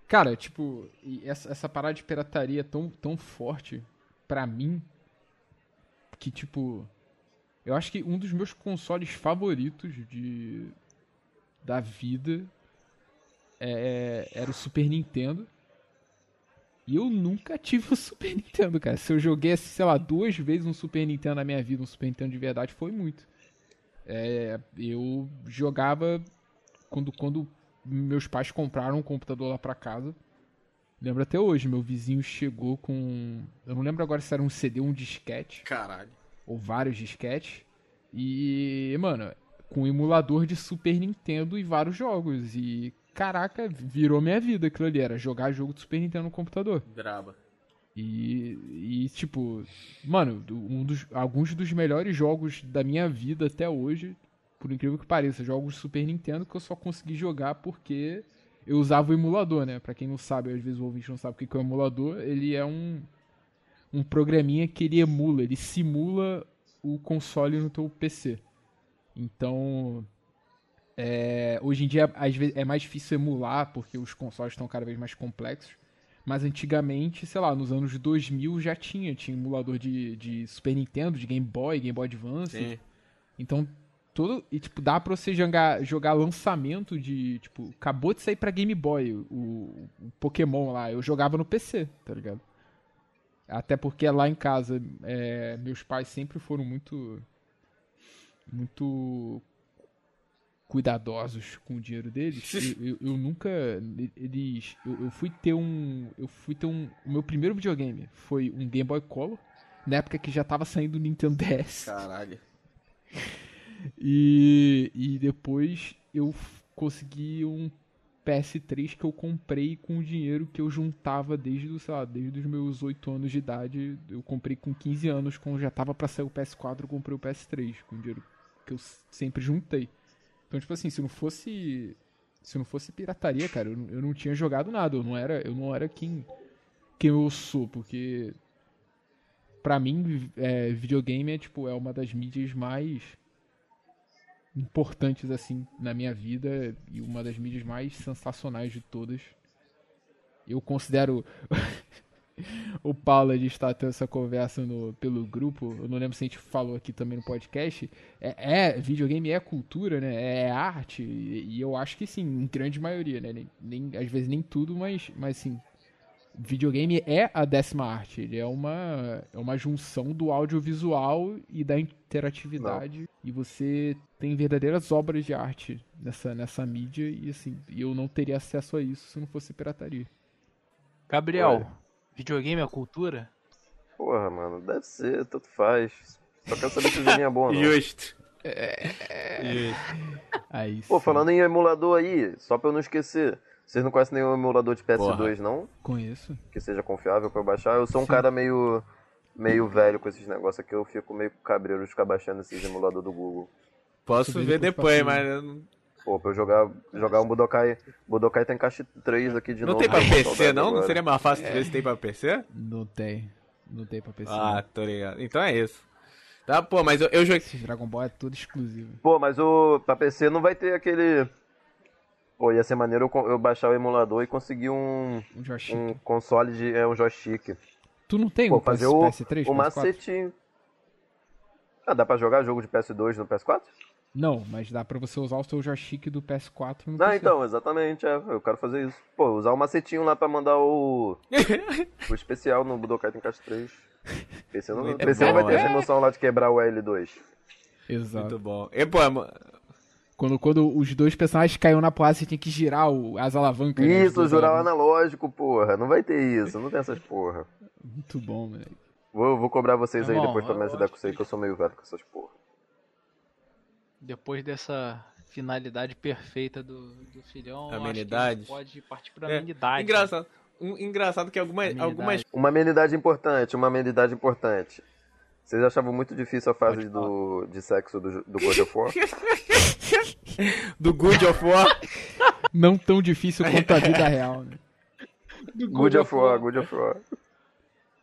Cara, tipo, essa, essa parada de pirataria é tão, tão forte pra mim que, tipo, eu acho que um dos meus consoles favoritos de da vida é, era o Super Nintendo. E eu nunca tive o Super Nintendo, cara. Se eu joguei, sei lá, duas vezes um Super Nintendo na minha vida, um Super Nintendo de verdade, foi muito. É, eu jogava quando, quando meus pais compraram um computador lá pra casa. Lembro até hoje, meu vizinho chegou com. Eu não lembro agora se era um CD ou um disquete, Caralho. Ou vários disquetes. E, mano, com um emulador de Super Nintendo e vários jogos. E, caraca, virou minha vida aquilo ali. Era jogar jogo de Super Nintendo no computador. Braba. E, e tipo, mano, um dos, alguns dos melhores jogos da minha vida até hoje, por incrível que pareça, jogos de Super Nintendo que eu só consegui jogar porque eu usava o emulador, né? Pra quem não sabe, às vezes o ouvinte não sabe o que que é o emulador, ele é um, um programinha que ele emula, ele simula o console no teu PC. Então, é, hoje em dia às vezes é mais difícil emular porque os consoles estão cada vez mais complexos. Mas antigamente, sei lá, nos anos 2000 já tinha, tinha emulador de, de Super Nintendo, de Game Boy, Game Boy Advance. Sim. Então, todo. E, tipo, dá pra você jogar, jogar lançamento de. Tipo, acabou de sair pra Game Boy o, o Pokémon lá. Eu jogava no PC, tá ligado? Até porque lá em casa, é, meus pais sempre foram muito. Muito. Cuidadosos com o dinheiro deles. eu, eu- eu nunca. Eles. Eu, eu fui ter um. Eu fui ter um. O meu primeiro videogame foi um Game Boy Color. Na época que já tava saindo o Nintendo DS. Caralho. E, e depois eu consegui um PS3 que eu comprei com o dinheiro que eu juntava desde, sei lá, desde os meus 8 anos de idade. Eu comprei com 15 anos, quando já tava pra sair o PS4, eu comprei o PS3 com o dinheiro que eu sempre juntei. Então, tipo assim, se não fosse Se não fosse pirataria, cara, eu, não- eu não tinha jogado nada. Eu não era, eu não era quem, quem eu sou, porque pra mim, é, videogame é tipo é uma das mídias mais importantes assim na minha vida e uma das mídias mais sensacionais de todas. Eu considero o Paulo de estar tendo essa conversa no, pelo grupo. Eu não lembro se a gente falou aqui também no podcast. É, é videogame é cultura, né? É arte e, e eu acho que sim, em grande maioria, né? Nem, nem- às vezes nem tudo, mas mas sim. Videogame é a décima arte. Ele é uma, é uma junção do audiovisual e da interatividade. E você tem verdadeiras obras de arte nessa, nessa mídia. E assim, eu não teria acesso a isso se não fosse pirataria. Gabriel, Olha. videogame é cultura? Porra, mano, deve ser, tanto faz. Só quero saber se o joguinho é bom ou não. Justo. É. Justo. Aí Pô, sim, falando em emulador aí, só pra eu não esquecer. Vocês não conhecem nenhum emulador de PS2, não? conheço. Que seja confiável pra eu baixar? Eu sou um Sim. cara meio meio velho com esses negócios aqui, eu fico meio cabreiro de ficar baixando esses emulador do Google. Posso Subir ver depois pra mas eu não- Pô, pra eu jogar, jogar um Budokai. Budokai tem caixa 3 aqui de não novo. tem pra tô com PC, saudade não? Não seria mais fácil ver se tem pra PC? Não tem. Não tem pra PC. Ah, tô ligado. Então é isso. Tá, pô, mas eu, eu joguei. Esse Dragon Ball é tudo exclusivo. Pô, mas o pra PC não vai ter aquele. Pô, ia ser maneiro eu, eu baixar o emulador e conseguir um, Um joystick. um console de. É um joystick. Tu não tem Pô, um fazer PS, o, PS3, o PS4? macetinho. Ah, dá pra jogar jogo de PS2 no PS4? Não, mas dá pra você usar o seu joystick do PS4 no Ah, então, exatamente, é. Eu quero fazer isso. Pô, usar o macetinho lá pra mandar o. o especial no Budokai Tenkaichi 3. PC não, Muito PC não vai bom, ter é. essa emoção lá de quebrar o L2. Exato. Muito bom. E, pô, mo- Quando, quando os dois personagens caíram na porrada, você tinha que girar o- as alavancas. né, Isso, jurar o analógico, porra. Não vai ter isso, não tem essas porra. Muito bom, moleque. Vou, vou cobrar vocês aí Irmão, depois pra me eu ajudar com isso aí, que eu sou meio velho com essas porra. Depois dessa finalidade perfeita do, do filhão, acho que a gente Amenidade. pode partir pra É, amenidade. engraçado. Um- engraçado que alguma, Amenidade. algumas. Uma amenidade importante, uma amenidade importante. Vocês achavam muito difícil a fase do, de sexo do, do God of War? Do Good of War. Não tão difícil quanto a vida real, né? Do Good of War, God of War.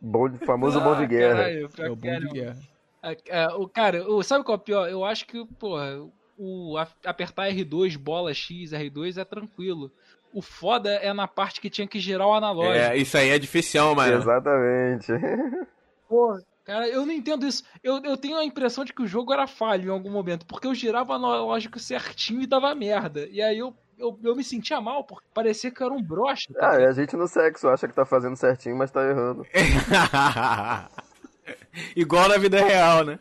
Bom, famoso bom de guerra. Ah, Caralho, É o bom de guerra. É, é, o cara, o, sabe qual é o pior? Eu acho que, porra, o a- apertar R2, bola X, R2 é tranquilo. O foda é na parte que tinha que girar o analógico. É, isso aí é difícil, mano. Exatamente. Porra, cara, eu não entendo isso. Eu, eu tenho a impressão de que o jogo era falho em algum momento, porque eu girava o analógico certinho e dava merda. E aí eu, eu, eu me sentia mal, porque parecia que eu era um broxa. tá Ah, é a gente no sexo acha que tá fazendo certinho, mas tá errando. Igual na vida real, né?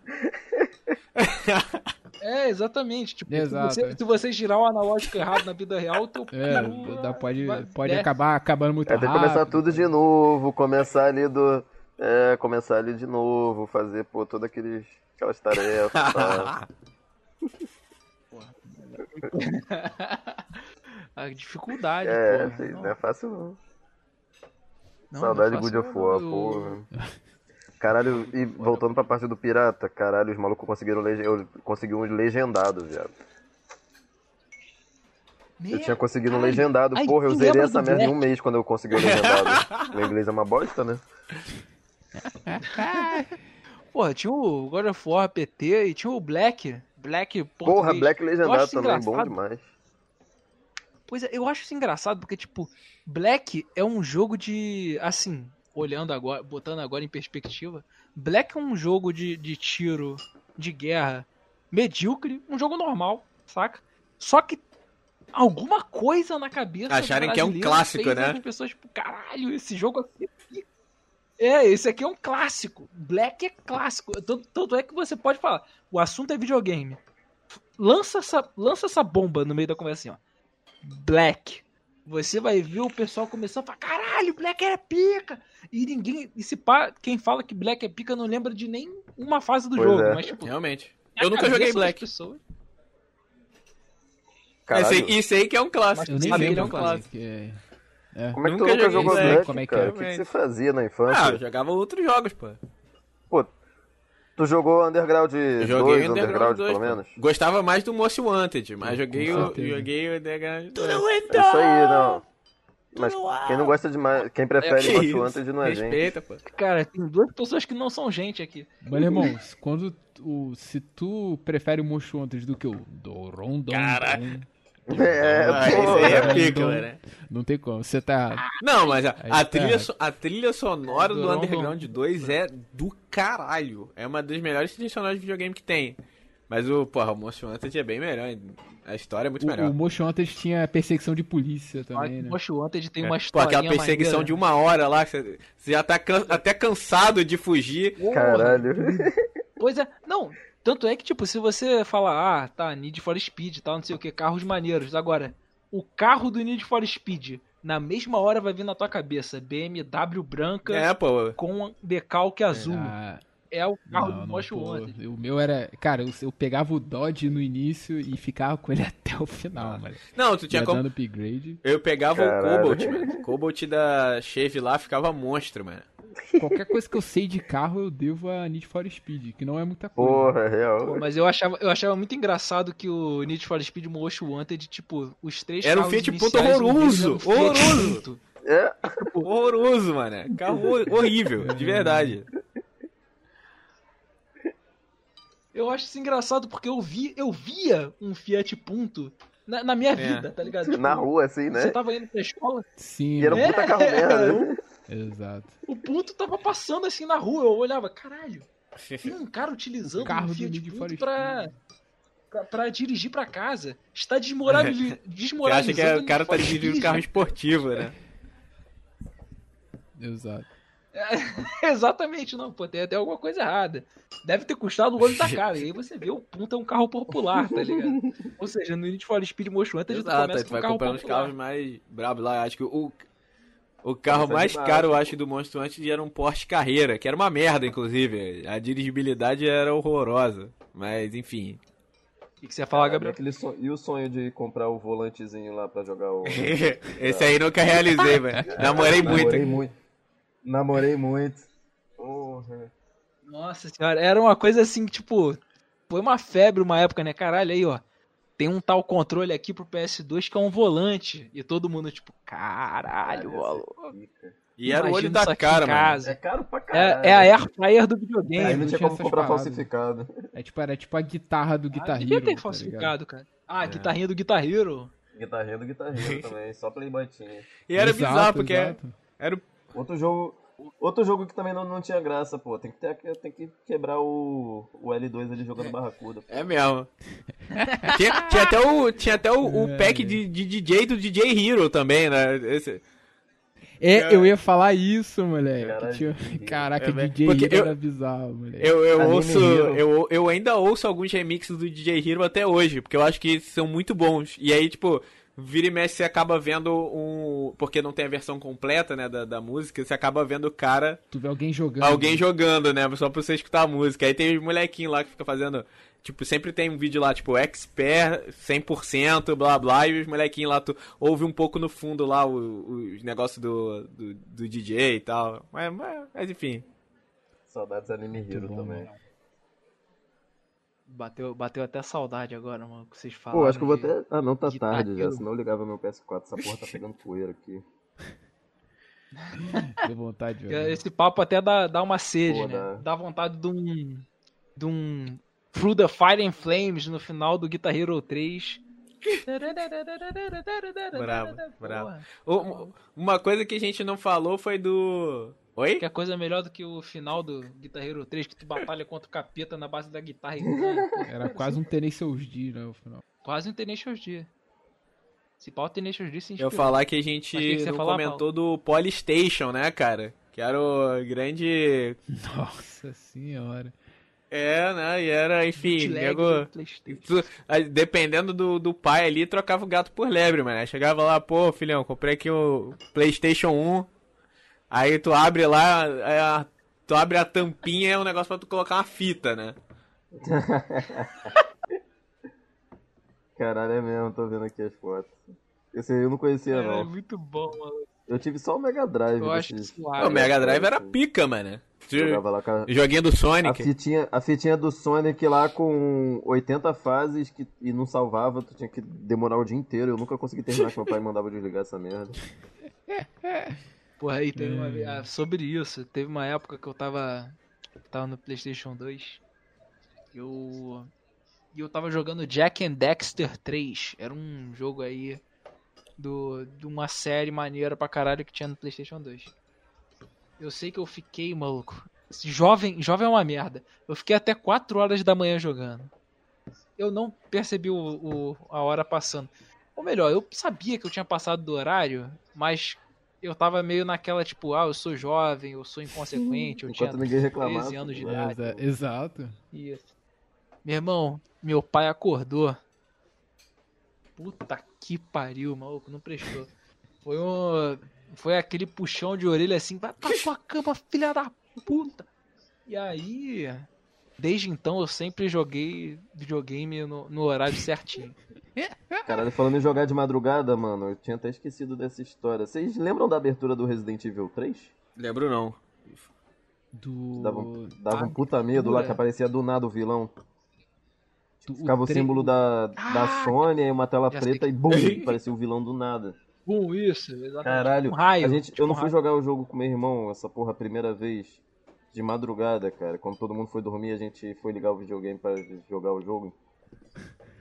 É, exatamente. Tipo, Exato, se, você, é. se você girar o analógico errado na vida real, o teu É, pode, vai- pode desce. acabar acabando muito É, tem que rápido. começar tudo de novo, começar ali do. É, começar ali de novo, fazer, pô, todas aqueles, aquelas tarefas. tá? A dificuldade, É, porra. assim, Não, é fácil não. não, Saudade não de faço God of War, eu- porra. Caralho, e voltando pra parte do pirata, caralho, os malucos conseguiram lege... eu consegui um legendado, viado. Eu tinha conseguido um legendado, Ai, porra, eu zerei essa merda em um mês quando eu consegui o legendado. Meu inglês é uma bosta, né? Porra, tinha o God of War PT e tinha o Black. Black português. Porra, Black legendado também, bom engraçado. demais. Pois é, eu acho isso engraçado porque, tipo, Black é um jogo de. Assim, olhando agora, botando agora em perspectiva, Black é um jogo de, de tiro, de guerra, medíocre, um jogo normal, saca? Só que alguma coisa na cabeça. Acharem que é um clássico, né? As pessoas, tipo, caralho, esse jogo aqui. É, esse aqui é um clássico. Black é clássico. Tanto, tanto é que você pode falar. O assunto é videogame. Lança essa, lança essa bomba no meio da conversa assim, ó. Black. Você vai ver o pessoal começando a falar, caralho, Black é pica! E ninguém. E se pá, quem fala que Black é pica não lembra de nem uma fase do Pois jogo. é. Mas, tipo, Realmente. Eu nunca joguei Black. pessoas- Caralho, Esse, aí- esse aí que é um clássico. Eu nem lembro é um clássico. é. É. como é que tu nunca joguei jogou Black, como é que cara? é? O que, que você fazia na infância? Ah, eu jogava outros jogos, pô. Pô, Tu jogou Underground 2, Joguei Underground, 2, pelo pô. menos? Gostava mais do Most Wanted, mas joguei o, joguei o Underground 2. É isso aí, não. Mas quem não gosta de mais. Quem prefere Que Most isso? Wanted não é gente. Respeita, pô. Cara, tem duas pessoas que não são gente aqui. Mas, irmão, quando o, se tu prefere o Most Wanted do que o Dorondon, Caralho. É, Ah, pô. é né? não tem como. Você tá. Não, mas a, a tá trilha, so- a trilha sonora do. Underground 2 é do caralho. É uma das melhores trilhas sonoras de videogame que tem. Mas o, porra, o Most Wanted é bem melhor. A história é muito O, melhor. o Most Wanted tinha perseguição de polícia também, né? Most Wanted tem uma Pô, história. aquela perseguição de uma hora lá, você você já tá can- até cansado de fugir. Caralho. Pois é, não. Tanto é que, tipo, se você falar, ah, tá, Need for Speed e tal, não sei o que, carros maneiros. Agora, o carro do Need for Speed, na mesma hora vai vir na tua cabeça, BMW branca É, pô. com decalque azul. Ah, É o carro não, do pô, Wanted. O meu era. Cara, eu, eu pegava o Dodge no início e ficava com ele até o final, mano. Não, tu tinha como. upgrade. Eu pegava Caralho. o Cobalt, mano. O Cobalt da Chevy lá ficava monstro, mano. Qualquer coisa que eu sei de carro eu devo a Need for Speed, que não é muita coisa. Porra, é Pô, real. mas eu achava, eu achava muito engraçado que o Need for Speed Most Wanted, tipo, os três Era um carros Fiat Punto horroroso, um horroroso. Punto. É, Horroroso, mano. Carro hor- horrível, de verdade. Eu acho isso engraçado porque eu vi, eu via um Fiat Punto na, na minha vida, tá ligado? Tipo, na rua, assim, Você né? tava indo pra escola, Sim, E era um puta carro merda. Exato. o Punto tava passando assim na rua, eu olhava, caralho, tem um cara utilizando O carro um do Fiat Need for Punto pra, pra, pra dirigir pra casa. Está desmorali- Você desmoralizando. acha que é- o cara tá dirigindo Speed. carro esportivo, né? Exato. Exatamente, não, pô, tem até alguma coisa errada. Deve ter custado o olho da cara. E aí você vê o Punto é um carro popular, tá ligado? Ou seja, no Need for Speed Most Wanted Exato, aí começa com um vai carro comprando os carros mais brabos lá. Acho que o, o carro mais caro, eu acho, do Monstro antes era um Porsche Carreira, que era uma merda, inclusive. A dirigibilidade era horrorosa. Mas, enfim. O que que você ia falar, Gabriel? Aquele son- E o sonho de comprar o volantezinho lá pra jogar o. Esse aí nunca realizei, velho. Namorei muito. Namorei muito. Namorei muito. Porra. Nossa senhora, era uma coisa assim, tipo, foi uma febre uma época, né? Caralho, aí, ó. Tem um tal controle aqui pro PS2 que é um volante. E todo mundo, tipo, caralho, maluco. E era o olho da cara, mano. É caro pra caralho. É, é a Air Fryer do videogame. Aí não não tinha como comprar paradas. falsificado. É tipo, era tipo a guitarra do Ah, Guitar devia Hero, ter tá falsificado, cara. Ah, É. guitarrinha do Guitar Hero. Guitarrinha do guitarrinha também, só Playboy tinha. E era Exato, bizarro, porque exato. era o Outro jogo. Outro jogo que também não, não tinha graça, pô. Tem que, ter, tem que quebrar o, o L2 ali jogando barracuda. pô. É mesmo. tinha, tinha até o, tinha até o, o É. pack de, de DJ do DJ Hero também, né? Esse, É, eu ia falar isso, moleque. Caralho, Tinha- DJ. Caraca, É. DJ Porque Hero eu- era bizarro, moleque. eu, eu Anime ouço. Hero. Eu, eu ainda ouço alguns remixes do DJ Hero até hoje, porque eu acho que são muito bons. E aí, tipo, vira e mexe, você acaba vendo um. Porque não tem a versão completa, né, da, da música, você acaba vendo o cara, Tu vê alguém jogando. alguém jogando, né? Só pra você escutar a música. Aí tem os molequinhos lá que fica fazendo. Tipo, sempre tem um vídeo lá, tipo, expert 100%, blá blá, e os molequinhos lá, tu ouve um pouco no fundo lá o- os negócios do, do, do DJ e tal. Mas, mas, mas enfim. Saudades Anime Hero também. Bateu, bateu até saudade agora, mano, que vocês falaram. Pô, acho que eu vou de- até. Ah, não, tá tarde já. Hero. Senão eu ligava meu PS4. Essa porra tá pegando poeira aqui. Deu vontade jogar. Esse papo até dá, dá uma sede, Pô, né? dá. Dá vontade de um. De um. Through the Fire and Flames no final do Guitar Hero 3. Bravo, bravo. Uma coisa que a gente não falou foi do. Oi? Que é coisa melhor do que o final do Guitar Hero 3, que tu batalha contra o capeta na base da guitarra e ganha. Era quase um Tenacious D, né, o final. Quase um Tenacious D. Se pau Tenacious D se Eu inspirou. falar que a gente que não falar, comentou do Polystation, né, cara? Que era o grande. Nossa senhora. É, né? E era, enfim, nego. Dependendo do, do pai ali, trocava o gato por lebre, mano. Aí Chegava lá, pô, filhão, comprei aqui o PlayStation 1. Aí tu abre lá, é a- tu abre a tampinha, é um negócio pra tu colocar uma fita, né? Caralho, é mesmo, tô vendo aqui as fotos. Esse aí eu não conhecia, Cara, é não. muito bom, mano. Eu tive só o Mega Drive. Eu acho que suave. o Mega Drive era pica, mano. Jogava lá com a, Joguinho do a, Sonic. fitinha, a fitinha do Sonic lá com 80 fases que, e não salvava, tu tinha que demorar o dia inteiro. Eu nunca consegui terminar, que meu pai mandava desligar essa merda. Porra, aí teve uma vez. ah, sobre isso, teve uma época que eu tava. Tava no PlayStation 2. Eu. E eu tava jogando Jack and Dexter 3. Era um jogo aí. Do, de uma série maneira pra caralho que tinha no PlayStation 2. Eu sei que eu fiquei, maluco. Jovem, jovem é uma merda. Eu fiquei até 4 horas da manhã jogando. Eu não percebi o, o- a hora passando. Ou melhor, eu sabia que eu tinha passado do horário, mas eu tava meio naquela, tipo, ah, eu sou jovem, eu sou inconsequente, eu tinha Enquanto ninguém reclamava. 13 anos de né? idade. Exa- Exato. Isso. Meu irmão, meu pai acordou. Puta que pariu, maluco, não prestou. Foi um. Foi aquele puxão de orelha assim, vai pra tua cama, filha da puta. E aí. Desde então eu sempre joguei videogame no, no horário certinho. Caralho, falando em jogar de madrugada, mano, eu tinha até esquecido dessa história. Vocês lembram da abertura do Resident Evil 3? Lembro não. Do. Dava, um- dava um Ah, puta medo lá que aparecia do nada o vilão. do- Ficava o tre- símbolo da, da Ah, Sony, aí uma tela sei preta que- e bum, parecia o vilão do nada. Bom, isso, exatamente. Caralho, Um raio. a gente, tipo eu não um fui raio. jogar o jogo com meu irmão, essa porra, a primeira vez, de madrugada, cara. Quando todo mundo foi dormir, a gente foi ligar o videogame pra jogar o jogo.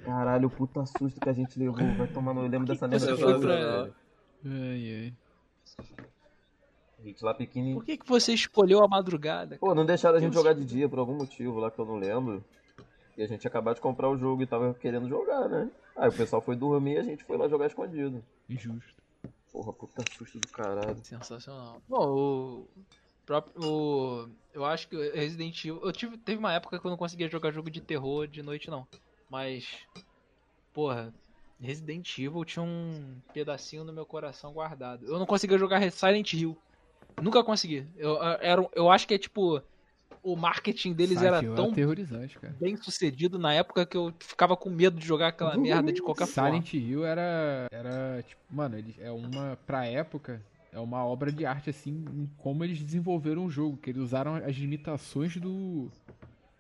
Caralho, o puta susto que a gente levou, vai tomar no... Eu lembro dessa merda. pra- velho. Ai, ai. A gente lá pequenininho. Por que, que você escolheu a madrugada? Pô, não deixaram a gente jogar de dia por algum motivo lá que eu não lembro. E a gente acabado de comprar o jogo e tava querendo jogar, né? Aí o pessoal foi dormir e a gente foi lá jogar escondido. Injusto. Porra, puta susto do caralho. Sensacional. Bom, o próprio. O, eu acho que Resident Evil. Eu tive, teve uma época que eu não conseguia jogar jogo de terror de noite, não. Mas. Porra. Resident Evil tinha um pedacinho no meu coração guardado. Eu não conseguia jogar Silent Hill. Nunca consegui. Eu, era, eu acho que é tipo. O marketing deles Silent era Hill tão bem sucedido na época que eu ficava com medo de jogar aquela merda de qualquer forma. Silent Hill era. Era, tipo, mano, ele é uma. Pra época, é uma obra de arte, assim, em como eles desenvolveram o jogo. Que eles usaram as limitações do.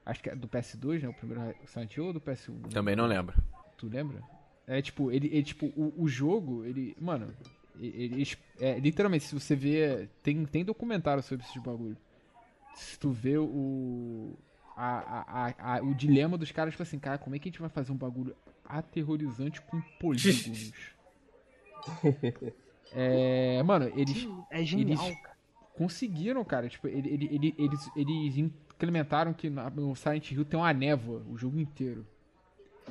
Acho que é do PS2, né? O primeiro Silent Hill ou do PS1? Também não lembro. Tu lembra? É tipo, ele, ele tipo, o, o jogo, ele. Mano, ele, ele- é, literalmente, se você vê. Tem, tem documentário sobre esse bagulho. Se tu vê o. A, a, a- a- o dilema dos caras, tipo assim, cara, como é que a gente vai fazer um bagulho aterrorizante com polígonos? é. Mano, eles É genial, Eles- cara. conseguiram, cara. Tipo, ele, ele- ele- eles, eles implementaram que no Silent Hill tem uma névoa o jogo inteiro.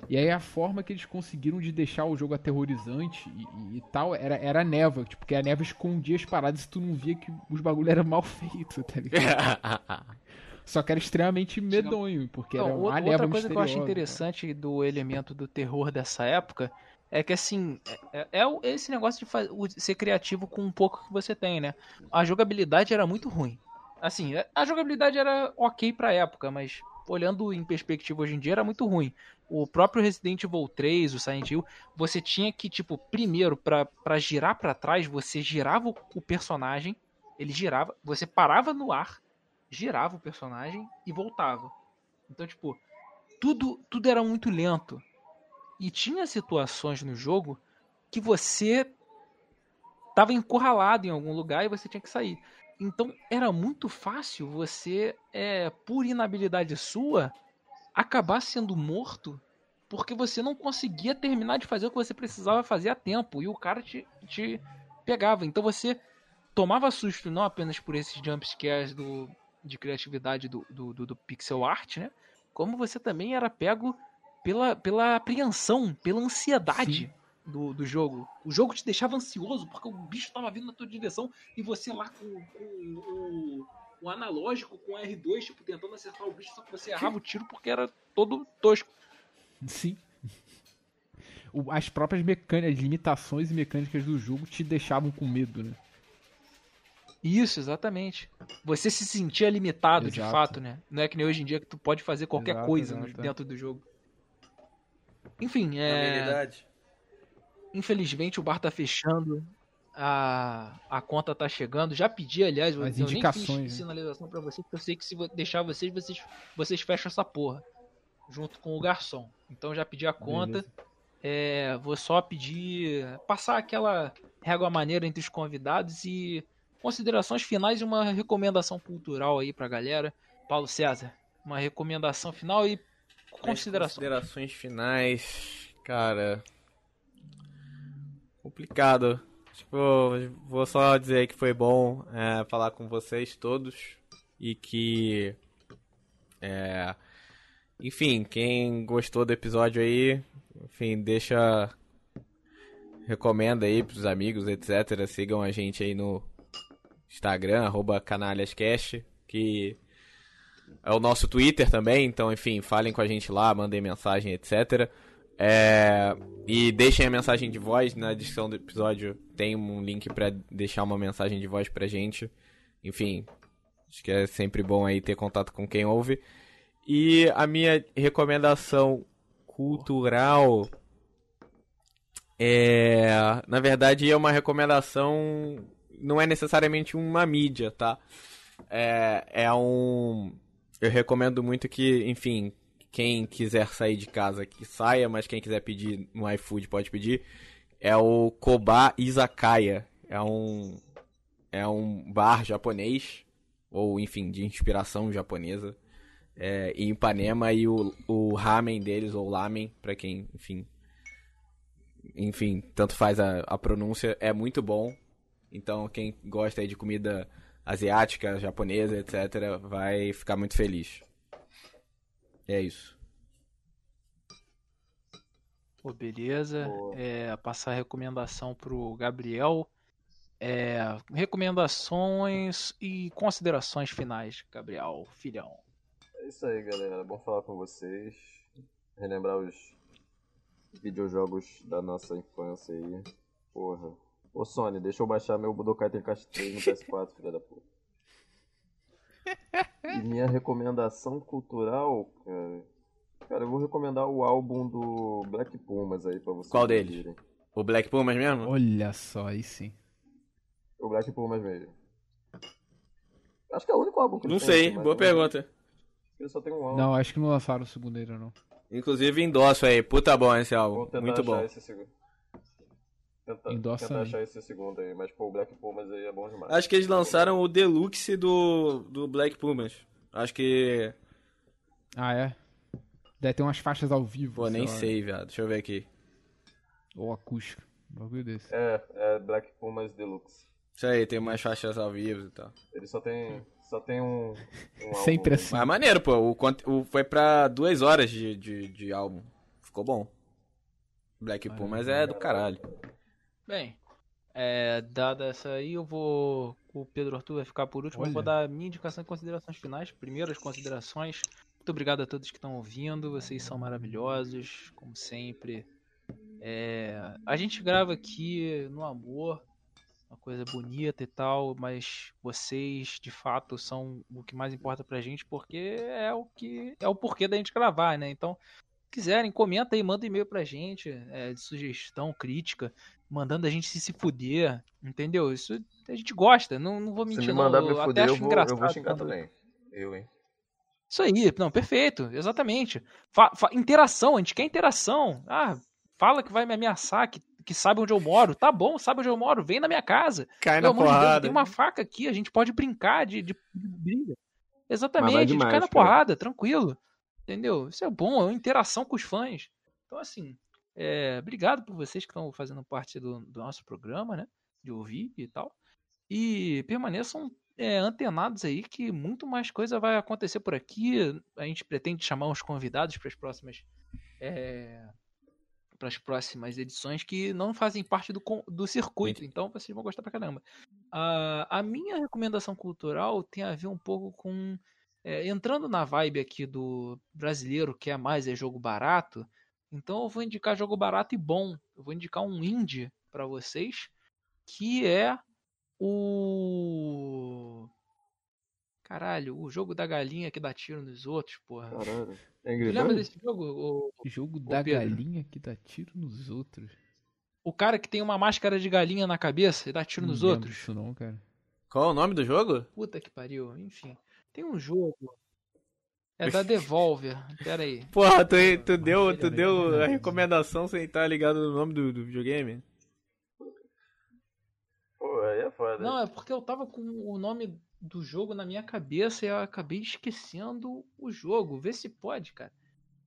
E aí a forma que eles conseguiram de deixar o jogo aterrorizante e, e- e tal era, era a névoa. Tipo, porque a névoa escondia as paradas e tu não via que os bagulho era mal feito, tá ligado? Só que era extremamente medonho, porque Não, era outra- uma névoa outra coisa que eu acho interessante do elemento do terror dessa época é que assim é, é o- esse negócio de fa- o- ser criativo com um pouco que você tem, né? A jogabilidade era muito ruim. Assim, é- a jogabilidade era ok pra época, mas olhando em perspectiva hoje em dia era muito ruim. O próprio Resident Evil 3, o Silent Hill, você tinha que tipo primeiro pra girar pra trás, você girava o, o personagem, ele girava, você parava no ar, girava o personagem e voltava. Então, tipo, tudo, tudo era muito lento. E tinha situações no jogo que você tava encurralado em algum lugar e você tinha que sair. Então era muito fácil você, é, por inabilidade sua, acabar sendo morto porque você não conseguia terminar de fazer o que você precisava fazer a tempo e o cara te, te pegava. Então você tomava susto não apenas por esses jumpscares do, de criatividade do, do, do- do pixel art, né? Como você também era pego pela, pela apreensão, pela ansiedade do, do jogo. O jogo te deixava ansioso porque o bicho estava vindo na tua direção e você lá com, com o, o analógico, com o R2, tipo, tentando acertar o bicho, só que você errava o tiro porque era todo tosco. Sim. As próprias mecânicas, as limitações e mecânicas do jogo te deixavam com medo, né? Isso, exatamente. Você se sentia limitado, de Exato. fato, né? Não é que nem hoje em dia que tu pode fazer qualquer Exato, coisa dentro do jogo. Enfim, é... Infelizmente o bar tá fechando. a, a conta tá chegando. Já pedi, aliás, As eu nem indicações, fiz né? sinalização pra vocês, porque eu sei que se deixar vocês, vocês, vocês fecham essa porra. Junto com o garçom. Então já pedi a conta. É, vou só pedir. Passar aquela régua maneira entre os convidados e considerações finais e uma recomendação cultural aí pra galera. Paulo César, uma recomendação final e consideração. Considerações finais, cara. Complicado. Tipo, vou só dizer que foi bom é, falar com vocês todos e que. É, enfim, quem gostou do episódio aí, enfim, deixa. Recomenda aí pros amigos, etc. Sigam a gente aí no Instagram, canalhascast, que é o nosso Twitter também, então, enfim, falem com a gente lá, mandem mensagem, etc. É, e deixem a mensagem de voz na descrição do episódio. Tem um link pra deixar uma mensagem de voz pra gente. Enfim, acho que é sempre bom aí ter contato com quem ouve. E a minha recomendação cultural é, na verdade, é uma recomendação. Não é necessariamente uma mídia, tá? É, é um. Eu recomendo muito que, enfim, quem quiser sair de casa que saia, mas quem quiser pedir no iFood pode pedir. É o Koba Izakaya. É um é um bar japonês ou enfim, de inspiração japonesa. É, em Ipanema e o, o ramen deles ou lamen, pra quem, enfim, enfim, tanto faz a, a pronúncia, é muito bom. Então, quem gosta de comida asiática, japonesa, etc., vai ficar muito feliz. É isso. Pô, beleza. É, passar a recomendação pro Gabriel. É, recomendações e considerações finais, Gabriel, filhão. É isso aí, galera. Bom falar com vocês. Relembrar os videojogos da nossa infância aí. Porra. Ô Sony, deixa eu baixar meu Budokai Tenkaichi 3 no PS4, filha da puta. E minha recomendação cultural, cara. Cara, eu vou recomendar o álbum do Black Pumas aí pra vocês. Qual deles? O Black Pumas mesmo? Olha só, aí sim. O Black Pumas mesmo. Acho que é o único álbum que ele Não tem, sei, mas boa pergunta. Ele só tem um álbum. Não, acho que não lançaram o segundo ainda, não. Inclusive endosso aí, puta bom esse álbum, muito bom. esse segundo. Tentar, Endossa tentar aí. achar esse segundo aí, mas pô, o Black Pumas aí é bom demais. Acho que eles lançaram o deluxe do, do Black Pumas. Acho que. Ah, é? Deve ter umas faixas ao vivo. Pô, nem lá. sei, viado. Deixa eu ver aqui. Ou acústica. Um bagulho desse. É, é Black Pumas Deluxe. Isso aí, tem umas faixas ao vivo e tal. Ele só tem, só tem um, um Sempre álbum. assim. Mas maneiro, pô. O, o, foi pra duas horas de, de, de álbum. Ficou bom. Black Pumas é do caralho. Bem, é, dada essa aí, eu vou. O Pedro Arthur vai ficar por último. Eu vou Olha. dar a minha indicação e considerações finais. Primeiras considerações. Muito obrigado a todos que estão ouvindo. Vocês são maravilhosos, como sempre. É, a gente grava aqui no amor, uma coisa bonita e tal, mas vocês de fato são o que mais importa pra gente, porque é o que é o porquê da gente gravar, né? Então, se quiserem, comenta aí, manda e-mail pra gente, é, de sugestão, crítica, mandando a gente se, se fuder, entendeu? Isso a gente gosta, não, não vou Se mentir me não, mandar me eu até fuder, acho eu vou, engraçado eu vou xingar quando- também. Eu, hein. isso aí, não, perfeito, exatamente. Fa- fa- interação, a gente quer interação. Ah, fala que vai me ameaçar, que, que sabe onde eu moro. Tá bom, sabe onde eu moro, vem na minha casa. Cai Pelo na amor de Deus, porrada. tem uma faca aqui, a gente pode brincar de, de, de briga. Exatamente, vai a gente demais, cai na cara. porrada, tranquilo. Entendeu? Isso é bom, é uma interação com os fãs. Então, assim, é, obrigado por vocês que estão fazendo parte do, do nosso programa, né? De ouvir e tal. E permaneçam é, antenados aí que muito mais coisa vai acontecer por aqui. A gente pretende chamar uns convidados para as próximas. para as próximas edições que não fazem parte do, do circuito, então vocês vão gostar pra caramba. A, a minha recomendação cultural tem a ver um pouco com. é, entrando na vibe aqui do brasileiro que é mais é jogo barato, então eu vou indicar jogo barato e bom. Eu vou indicar um indie pra vocês, que é o. Caralho, o jogo da galinha que dá tiro nos outros, porra. Caralho. Angry lembra Birds? desse jogo? O... Jogo da Pedro. galinha que dá tiro nos outros. O cara que tem uma máscara de galinha na cabeça e dá tiro Não nos outros. disso não, cara. Qual é o nome do jogo? Puta que pariu. Enfim. Tem um jogo. É da Devolver. Pera aí. Porra, tu, tu deu, tu deu velho. a recomendação sem estar ligado no nome do, do videogame? Pô, aí é foda. Não, é porque eu tava com o nome do jogo na minha cabeça e eu acabei esquecendo o jogo. Vê se pode, cara.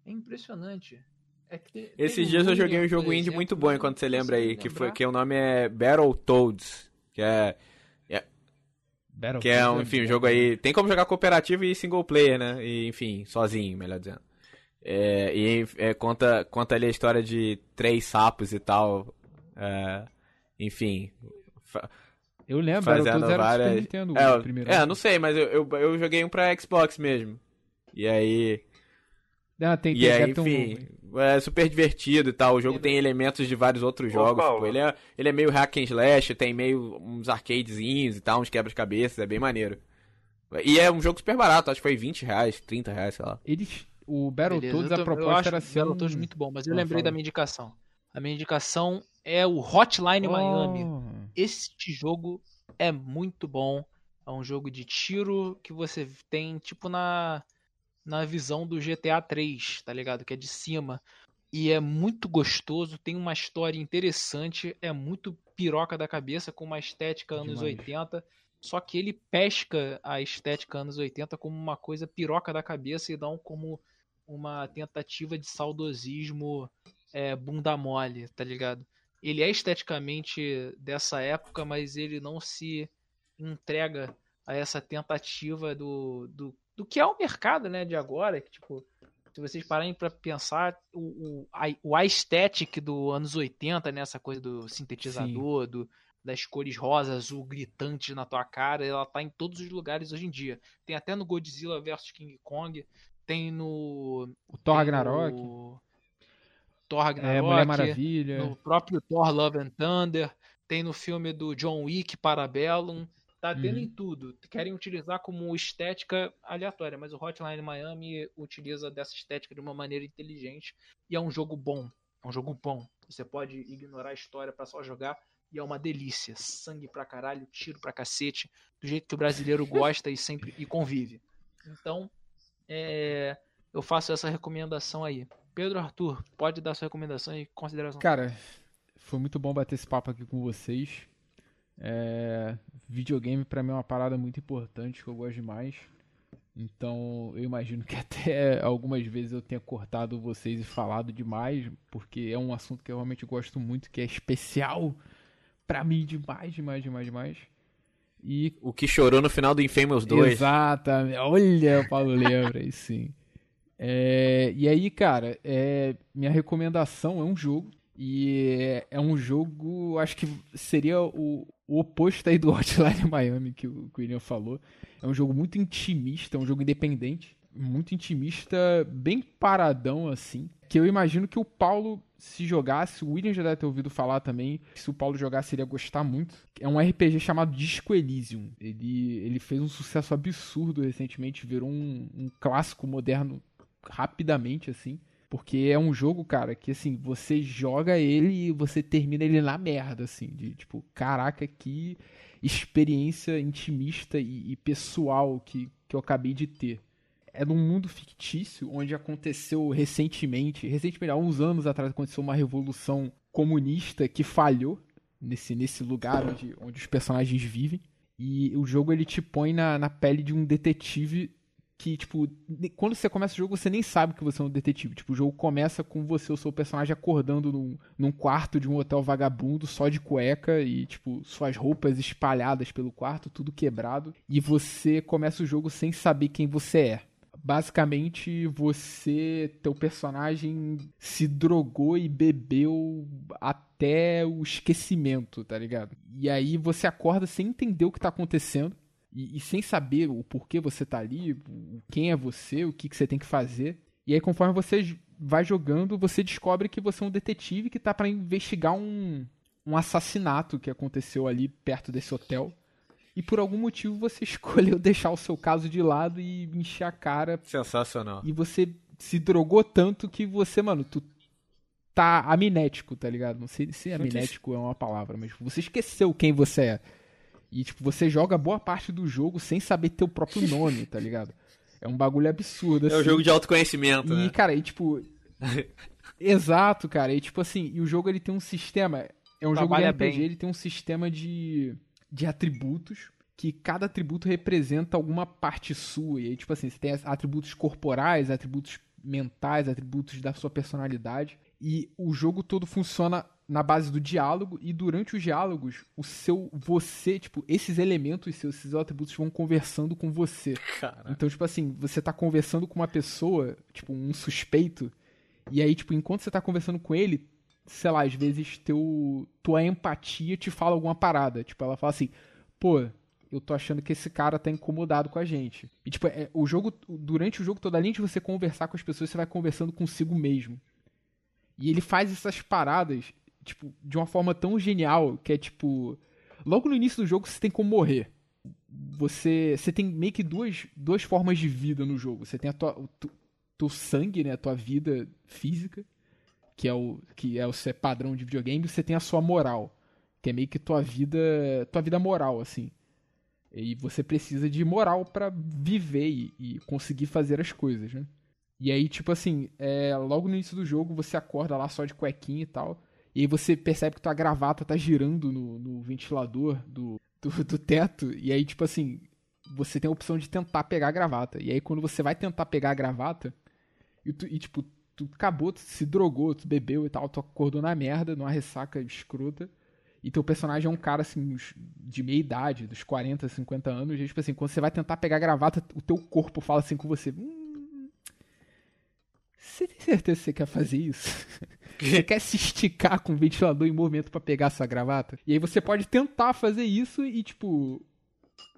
É impressionante. É que tem- Esses tem dias eu Lumion, joguei um jogo indie exemplo, muito mas bom eu enquanto você lembra aí, que, foi, que o nome é Battletoads, que é, Battle que é um, Field enfim, um jogo né? aí, tem como jogar cooperativo e single player, né, e, enfim, sozinho, melhor dizendo. É, e é, conta, conta ali a história de três sapos e tal, é, enfim, Eu lembro, fazendo era do Super várias... Nintendo, é, primeiro. é, não sei, mas eu, eu, eu joguei um pra Xbox mesmo, e aí... Ah, tem, E tem, aí, ter um enfim, é super divertido e tal. O jogo tem elementos de vários outros jogos. Tipo, ele, é, ele é meio hack and slash, tem meio uns arcadezinhos e tal, uns quebra-cabeças, é bem maneiro. E é um jogo super barato, acho que foi 20 reais, 30 reais, sei lá. Eles, o Battletoads, eu a proposta acho era o ser Battletoads um... muito bom, mas eu Ah, lembrei fala. da minha indicação. A minha indicação é o Hotline Miami. Oh, Este jogo é muito bom. É um jogo de tiro que você tem tipo na na visão do GTA 3, tá ligado? Que é de cima. E é muito gostoso, tem uma história interessante, é muito piroca da cabeça, com uma estética anos Demais. 80. Só que ele pesca a estética anos 80 como uma coisa piroca da cabeça e não como uma tentativa de saudosismo é, bunda mole, tá ligado? Ele é esteticamente dessa época, mas ele não se entrega a essa tentativa do, do, do que é o mercado, né, de agora, que tipo, se vocês pararem pra pensar, o, o, a, o aesthetic do anos 80, né, essa coisa do sintetizador, do, das cores rosa, azul gritantes na tua cara, ela tá em todos os lugares hoje em dia. Tem até no Godzilla vs King Kong, tem no o Thor Ragnarok, no Thor é, Ragnarok, Mulher Maravilha. no próprio Thor Love and Thunder, tem no filme do John Wick Parabellum, tá tendo Uhum. em tudo. Querem utilizar como estética aleatória, mas o Hotline Miami utiliza dessa estética de uma maneira inteligente e é um jogo bom. É um jogo bom. Você pode ignorar a história pra só jogar e é uma delícia. Sangue pra caralho, tiro pra cacete, do jeito que o brasileiro gosta e sempre e convive. Então, é, eu faço essa recomendação aí. Pedro Arthur, pode dar sua recomendação e consideração. Cara, foi muito bom bater esse papo aqui com vocês. É, videogame pra mim é uma parada muito importante que eu gosto demais. Então eu imagino que até algumas vezes eu tenha cortado vocês e falado demais, porque é um assunto que eu realmente gosto muito, que é especial pra mim demais, demais, demais, demais. E O que chorou no final do Infamous 2. Exatamente. Olha, o Paulo lembra, aí sim. É, e aí, cara, é, minha recomendação é um jogo. E é, é um jogo, acho que seria o, o oposto aí do Hotline Miami que o, William falou. É um jogo muito intimista, é um jogo independente. Muito intimista, bem paradão assim. Que eu imagino que o Paulo, se jogasse, o William já deve ter ouvido falar também. que Se o Paulo jogasse, ele ia gostar muito. É um RPG chamado Disco Elysium. Ele, ele fez um sucesso absurdo recentemente, virou um, um clássico moderno rapidamente, assim. Porque é um jogo, cara, que assim, você joga ele e você termina ele na merda, assim. De tipo, caraca, que experiência intimista e, e pessoal que, que eu acabei de ter. É num mundo fictício onde aconteceu recentemente, recentemente, há uns anos atrás, aconteceu uma revolução comunista que falhou nesse, nesse lugar onde, onde os personagens vivem. E o jogo ele te põe na, na pele de um detetive que, tipo, quando você começa o jogo, você nem sabe que você é um detetive. Tipo, o jogo começa com você, o seu personagem, acordando num, num quarto de um hotel vagabundo, só de cueca e, tipo, suas roupas espalhadas pelo quarto, tudo quebrado. E você começa o jogo sem saber quem você é. Basicamente, você, teu personagem se drogou e bebeu até o esquecimento, tá ligado? E aí você acorda sem entender o que tá acontecendo e, e sem saber o porquê você tá ali, o- quem é você, o que, que você tem que fazer. E aí, conforme você vai jogando, você descobre que você é um detetive que tá pra investigar um, um assassinato que aconteceu ali perto desse hotel. E por algum motivo você escolheu deixar o seu caso de lado e encher a cara Sensacional. e você se drogou tanto que você, mano, tu tá amnético, tá ligado? Não sei se amnético é uma palavra, mas você esqueceu quem você é. E, tipo, você joga boa parte do jogo sem saber teu próprio nome, tá ligado? É um bagulho absurdo, assim. É um jogo de autoconhecimento, E, né? cara, e tipo. Exato, cara. E tipo assim, e o jogo ele tem um sistema. É um jogo de Trabalha RPG, bem. ele tem um sistema de, de atributos. Que cada atributo representa alguma parte sua. E aí, tipo assim, você tem atributos corporais, atributos mentais, atributos da sua personalidade. E o jogo todo funciona na base do diálogo. E durante os diálogos, o seu. Você, tipo, esses elementos seus, esses atributos vão conversando com você. Cara. Então, tipo assim, você tá conversando com uma pessoa, tipo, um suspeito, e aí, tipo, enquanto você tá conversando com ele, sei lá, às vezes teu, tua empatia te fala alguma parada. Tipo, ela fala assim, pô, eu tô achando que esse cara tá incomodado com a gente. E, tipo, é, o jogo, durante o jogo todo, além de você conversar com as pessoas, você vai conversando consigo mesmo. E ele faz essas paradas, tipo, de uma forma tão genial, que é, tipo, logo no início do jogo você tem como morrer você, você tem meio que duas, duas formas de vida no jogo. Você tem a tua, o teu sangue, né, a tua vida física, que é o que é o seu padrão de videogame, e você tem a sua moral, que é meio que tua vida, tua vida moral assim. E você precisa de moral pra viver e, e conseguir fazer as coisas, né? E aí, tipo assim, é, logo no início do jogo você acorda lá só de cuequinha e tal. E aí você percebe que tua gravata tá girando no, no ventilador do, do, do teto. E aí, tipo assim, você tem a opção de tentar pegar a gravata. E aí, quando você vai tentar pegar a gravata, e, tu- e, tipo, tu acabou, tu se drogou, tu bebeu e tal, tu acordou na merda, numa ressaca escrota. E teu personagem é um cara, assim, de meia idade, dos 40, 50 anos. E, tipo assim, quando você vai tentar pegar a gravata, o teu corpo fala assim com você. Hum, você tem certeza que você quer fazer isso? Você quer se esticar com o ventilador em movimento pra pegar essa gravata? E aí você pode tentar fazer isso e, tipo,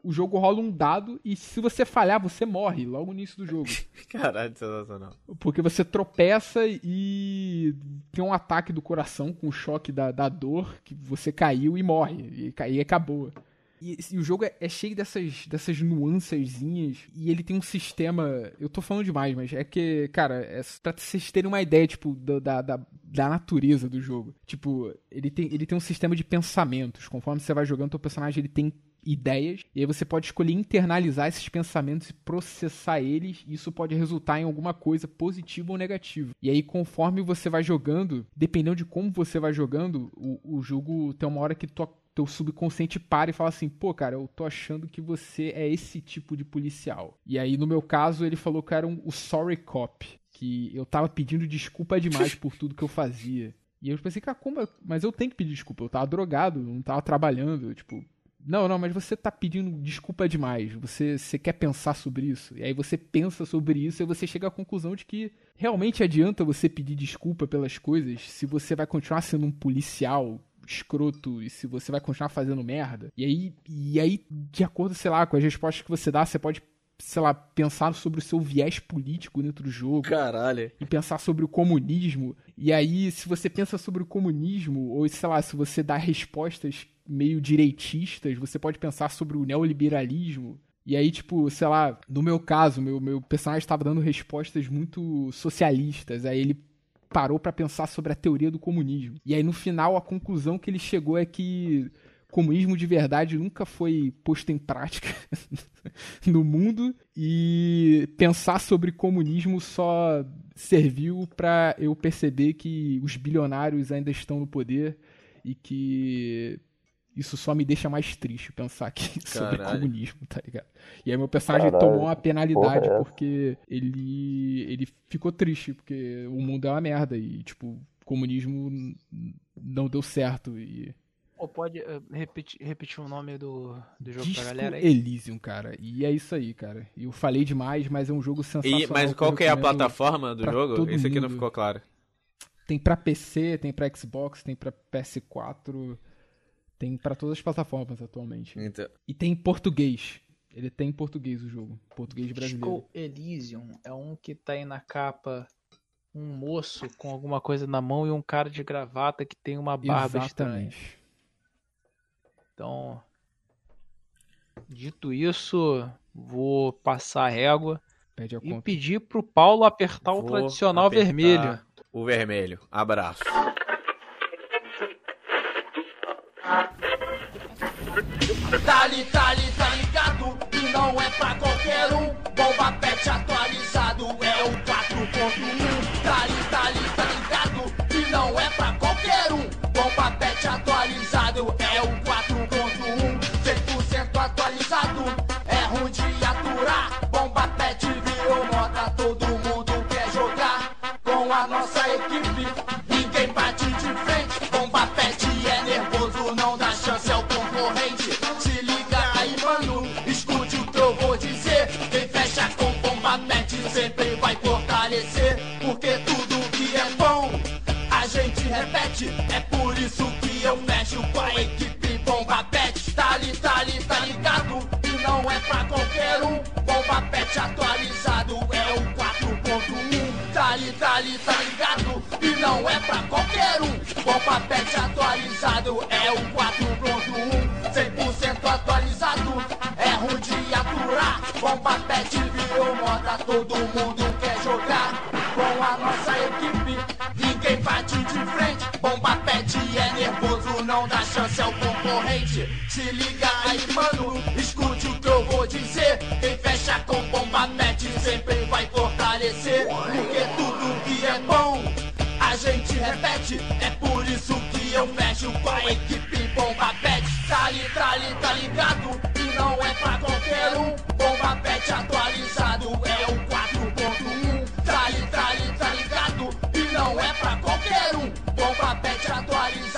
o jogo rola um dado e se você falhar, você morre logo no início do jogo. Caralho, sensacional. Porque você tropeça e tem um ataque do coração com o choque da, da dor, que você caiu e morre. E, e acabou. E, e o jogo é, é cheio dessas, dessas nuancezinhas. E ele tem um sistema. Eu tô falando demais, mas é que, cara, é pra vocês terem uma ideia, tipo, da, da, da, natureza do jogo. Tipo, ele tem, ele tem um sistema de pensamentos. Conforme você vai jogando, teu personagem ele tem ideias, e aí você pode escolher internalizar esses pensamentos e processar eles, e isso pode resultar em alguma coisa positiva ou negativa. E aí, conforme você vai jogando, dependendo de como você vai jogando, o, o jogo tem uma hora que tua, teu subconsciente para e fala assim, pô, cara, eu tô achando que você é esse tipo de policial. E aí, no meu caso, ele falou que era um, o sorry cop, que eu tava pedindo desculpa demais por tudo que eu fazia. E eu pensei, cara, como? eu- Mas eu tenho que pedir desculpa. Eu tava drogado, eu não tava trabalhando. Tipo, não, não, mas você tá pedindo desculpa demais. Você, você quer pensar sobre isso. E aí você pensa sobre isso e você chega à conclusão de que realmente adianta você pedir desculpa pelas coisas se você vai continuar sendo um policial escroto e se você vai continuar fazendo merda. E aí, e aí de acordo, sei lá, com as respostas que você dá, você pode, sei lá, pensar sobre o seu viés político dentro do jogo Caralho. e pensar sobre o comunismo. E aí, se você pensa sobre o comunismo, ou sei lá, se você dá respostas meio direitistas, você pode pensar sobre o neoliberalismo. E aí, tipo, sei lá, no meu caso, meu, meu personagem estava dando respostas muito socialistas. Aí ele parou pra pensar sobre a teoria do comunismo. E aí, no final, a conclusão que ele chegou é que comunismo de verdade nunca foi posto em prática no mundo e pensar sobre comunismo só serviu pra eu perceber que os bilionários ainda estão no poder e que isso só me deixa mais triste pensar que sobre Caralho. comunismo, tá ligado? E aí meu personagem Caralho, tomou uma penalidade porra é porque ele ele ficou triste porque o mundo é uma merda e tipo, o comunismo não deu certo e Ou pode eh, repetir, repetir o nome do, do jogo Disco pra galera aí? Elysium, cara. E é isso aí, cara. E eu falei demais, mas é um jogo sensacional. E, mas qual que é a plataforma do jogo? Esse aqui não ficou claro. Tem pra PC, tem pra Xbox, tem pra PS4, tem pra todas as plataformas atualmente. Então, E tem em português. Ele tem em português o jogo. Português brasileiro. Disco Elysium é um que tá aí na capa um moço com alguma coisa na mão e um cara de gravata que tem uma barba estranha. Exatamente. Então, dito isso, vou passar a régua Pede a e conta. pedir pro Paulo apertar o vou tradicional apertar vermelho. O o vermelho. Abraço. Qualquer um. Bomba pet atualizado é o 4.1. Dali, dali, tá ligado? E não é pra qualquer um. Bomba pet atualizado é o 4.1. É por isso que eu fecho com a equipe bomba pet. Tá ali, tá ali, tá ligado? E não é pra qualquer um. Bomba pet atualizado é o 4.1. Tá ali, tá ali, tá ligado? E não é pra qualquer um. Bomba pet atualizado é o 4.1. 100% atualizado. É ruim de aturar. Bomba pet virou moda. Todo mundo quer jogar com a nossa equipe. Pet é nervoso, não dá chance ao concorrente. Se liga aí, mano, escute o que eu vou dizer. Quem fecha com bomba pet sempre vai fortalecer. Porque tudo que é bom, a gente repete. É por isso que eu fecho com a equipe bomba pet. Tá ali, tá tá ligado? E não é pra qualquer um. Bomba pet atualizado é o tá